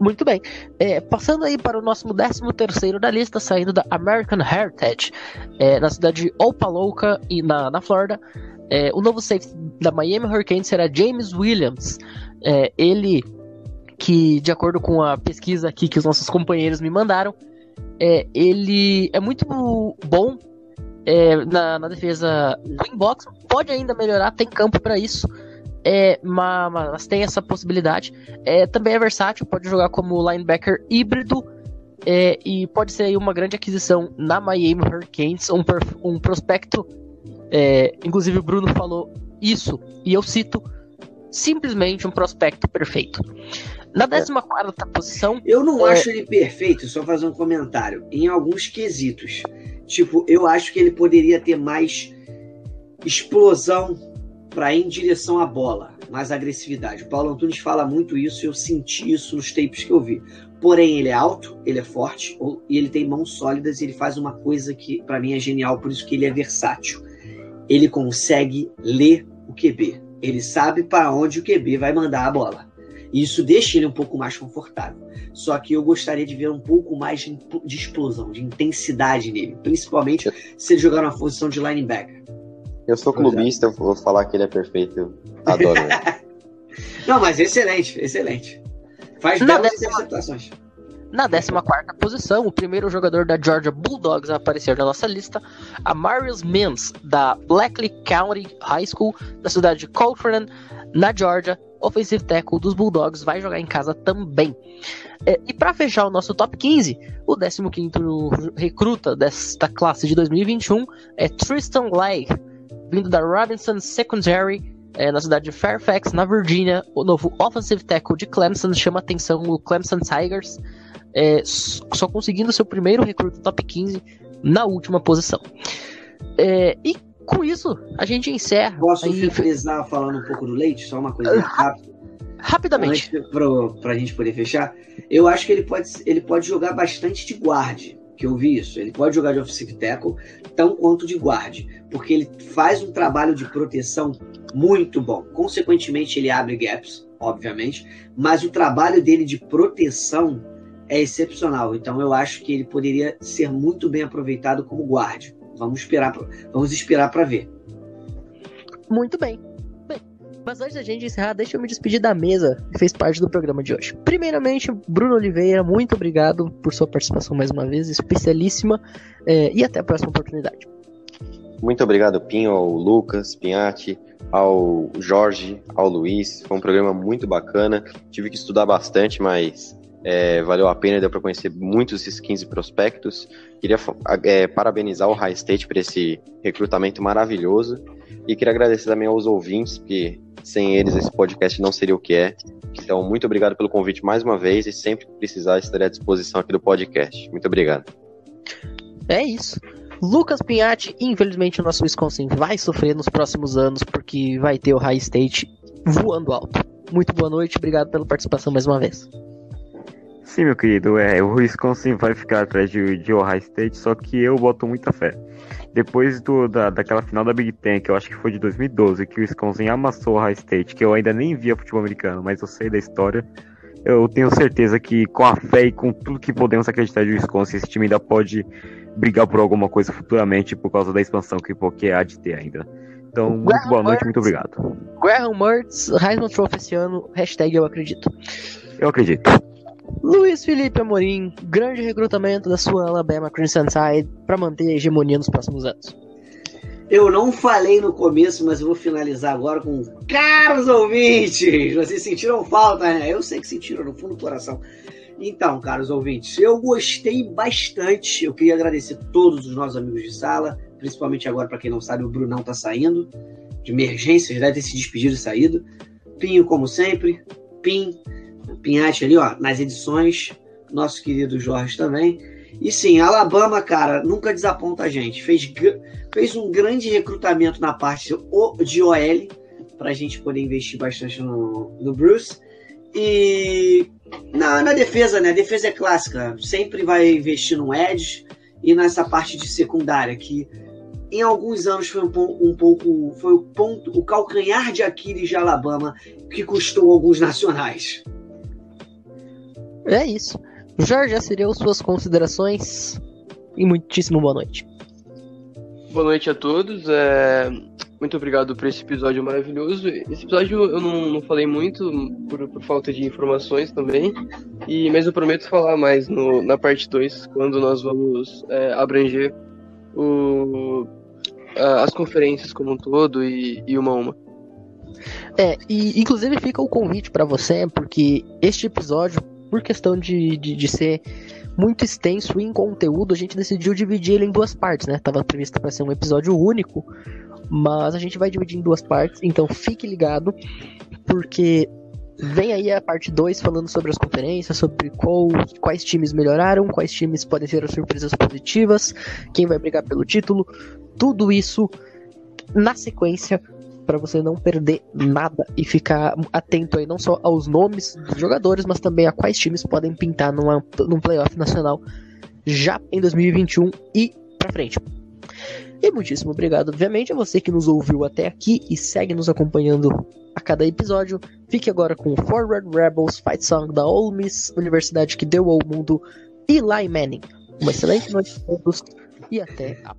Muito bem. É, passando aí para o nosso 13 terceiro da lista, saindo da American Heritage, é, na cidade de Opaloka, e na, na Flórida. É, o novo safety da Miami Hurricanes será James Williams. É, ele que, de acordo com a pesquisa aqui que os nossos companheiros me mandaram, é, ele é muito bom é, na, na defesa do inbox. Pode ainda melhorar, tem campo para isso. É, mas, mas tem essa possibilidade. É, também é versátil, pode jogar como linebacker híbrido. é, e pode ser aí uma grande aquisição na Miami Hurricanes, um, um prospecto. é, inclusive o Bruno falou isso, e eu cito: simplesmente um prospecto perfeito. Na 14 posição, Eu não É. acho ele perfeito, só fazer um comentário. Em alguns quesitos. Tipo, eu acho que ele poderia ter mais explosão para ir em direção à bola, mais agressividade. O Paulo Antunes fala muito isso eu senti isso nos tapes que eu vi. Porém, ele é alto, ele é forte e ele tem mãos sólidas e ele faz uma coisa que para mim é genial, por isso que ele é versátil. Ele consegue ler o QB. Ele sabe para onde o QB vai mandar a bola. E isso deixa ele um pouco mais confortável. Só que eu gostaria de ver um pouco mais de explosão, de intensidade nele, principalmente se ele jogar na posição de linebacker. Eu sou clubista, eu vou falar que ele é perfeito. Eu adoro ele. Não, mas excelente, excelente. Faz Na belas décima-. Na 14 posição, o primeiro jogador da Georgia Bulldogs a aparecer na nossa lista, a Marius Mims, da Blackley County High School, da cidade de Cochran, na Georgia, offensive tackle dos Bulldogs, vai jogar em casa também. É, e para fechar o nosso top 15, o 15º recruta desta classe de 2021 é Tristan Leigh, vindo da Robinson Secondary, é, na cidade de Fairfax, na Virgínia. O novo offensive tackle de Clemson chama atenção o Clemson Tigers, é, só conseguindo seu primeiro recruto top 15 na última posição. É, e com isso, a gente encerra. Posso aí... finalizar falando um pouco do leite? Só uma coisa rápida. Rapidamente. Para a gente poder fechar. Eu acho que ele pode, ele pode jogar bastante de guarde, que eu vi isso. Ele pode jogar de offensive tackle, tão quanto de guarde, porque ele faz um trabalho de proteção muito bom. Consequentemente, ele abre gaps, obviamente, mas o trabalho dele de proteção é excepcional. Então, eu acho que ele poderia ser muito bem aproveitado como guarde. Vamos esperar, vamos esperar para ver. Muito bem. Mas antes da gente encerrar, deixa eu me despedir da mesa que fez parte do programa de hoje. Primeiramente, Bruno Oliveira, muito obrigado por sua participação mais uma vez, especialíssima, é, e até a próxima oportunidade. Muito obrigado, Pinho, ao Lucas, Pinhatti, ao Jorge, ao Luiz. Foi um programa muito bacana. Tive que estudar bastante, mas é, valeu a pena, deu para conhecer muitos esses 15 prospectos. Queria é, parabenizar o High State por esse recrutamento maravilhoso e queria agradecer também aos ouvintes, porque sem eles esse podcast não seria o que é. Então, muito obrigado pelo convite mais uma vez e sempre que precisar estarei à disposição aqui do podcast. Muito obrigado. É isso. Lucas Pinhatti, infelizmente o nosso Wisconsin vai sofrer nos próximos anos porque vai ter o High State voando alto. Muito boa noite, obrigado pela participação mais uma vez. Sim, meu querido, é, o Wisconsin vai ficar atrás de, de Ohio State, só que eu boto muita fé. Depois do, da, daquela final da Big Ten, que eu acho que foi de 2012, que o Wisconsin amassou o Ohio State, que eu ainda nem via futebol americano, mas eu sei da história, eu tenho certeza que com a fé e com tudo que podemos acreditar de Wisconsin, esse time ainda pode brigar por alguma coisa futuramente por causa da expansão que, que há de ter ainda. Então, muito Graham boa noite, Mertz, muito obrigado. Graham Mertz, Heisman Trophy esse ano, hashtag eu acredito. Eu acredito. Luiz Felipe Amorim, grande recrutamento da sua Alabama Crimson Tide para manter a hegemonia nos próximos anos. Eu não falei no começo, mas eu vou finalizar agora com caros ouvintes. Vocês sentiram falta, né? Eu sei que sentiram no fundo do coração. Então, caros ouvintes, eu gostei bastante. Eu queria agradecer todos os nossos amigos de sala, principalmente agora, para quem não sabe, o Brunão tá saindo de emergência, já deve ter se despedido e saído. Pinho, como sempre. Pim, Pinhate ali, ó, nas edições. Nosso querido Jorge também. E sim, Alabama, cara, nunca desaponta a gente. Fez, fez um grande recrutamento na parte de OL para a gente poder investir bastante no, no Bruce. E na, na defesa, né? A defesa é clássica. Sempre vai investir no Edge e nessa parte de secundária, que em alguns anos foi um, um, pouco. Foi o ponto, o calcanhar de Aquiles de Alabama que custou alguns nacionais. É isso. Jorge, seriam suas considerações e muitíssimo boa noite. Boa noite a todos. É... Muito obrigado por esse episódio maravilhoso. Esse episódio eu não, não falei muito por, por, falta de informações também, e mas eu prometo falar mais no, na parte 2, quando nós vamos é, abranger o, a, as conferências como um todo e, e uma a uma. É, e inclusive fica o convite para você, porque este episódio por questão de, de, de, ser muito extenso em conteúdo, a gente decidiu dividir ele em duas partes, né? Tava previsto para ser um episódio único, mas a gente vai dividir em duas partes, então fique ligado, porque vem aí a parte 2 falando sobre as conferências, sobre qual, quais times melhoraram, quais times podem ser as surpresas positivas, quem vai brigar pelo título, tudo isso na sequência para você não perder nada e ficar atento aí não só aos nomes dos jogadores, mas também a quais times podem pintar numa, num playoff nacional já em 2021 e para frente. E muitíssimo obrigado, obviamente, a você que nos ouviu até aqui e segue nos acompanhando a cada episódio. Fique agora com Forward Rebels Fight Song da Ole Miss, universidade que deu ao mundo, Eli Manning. Uma excelente noite a todos e até a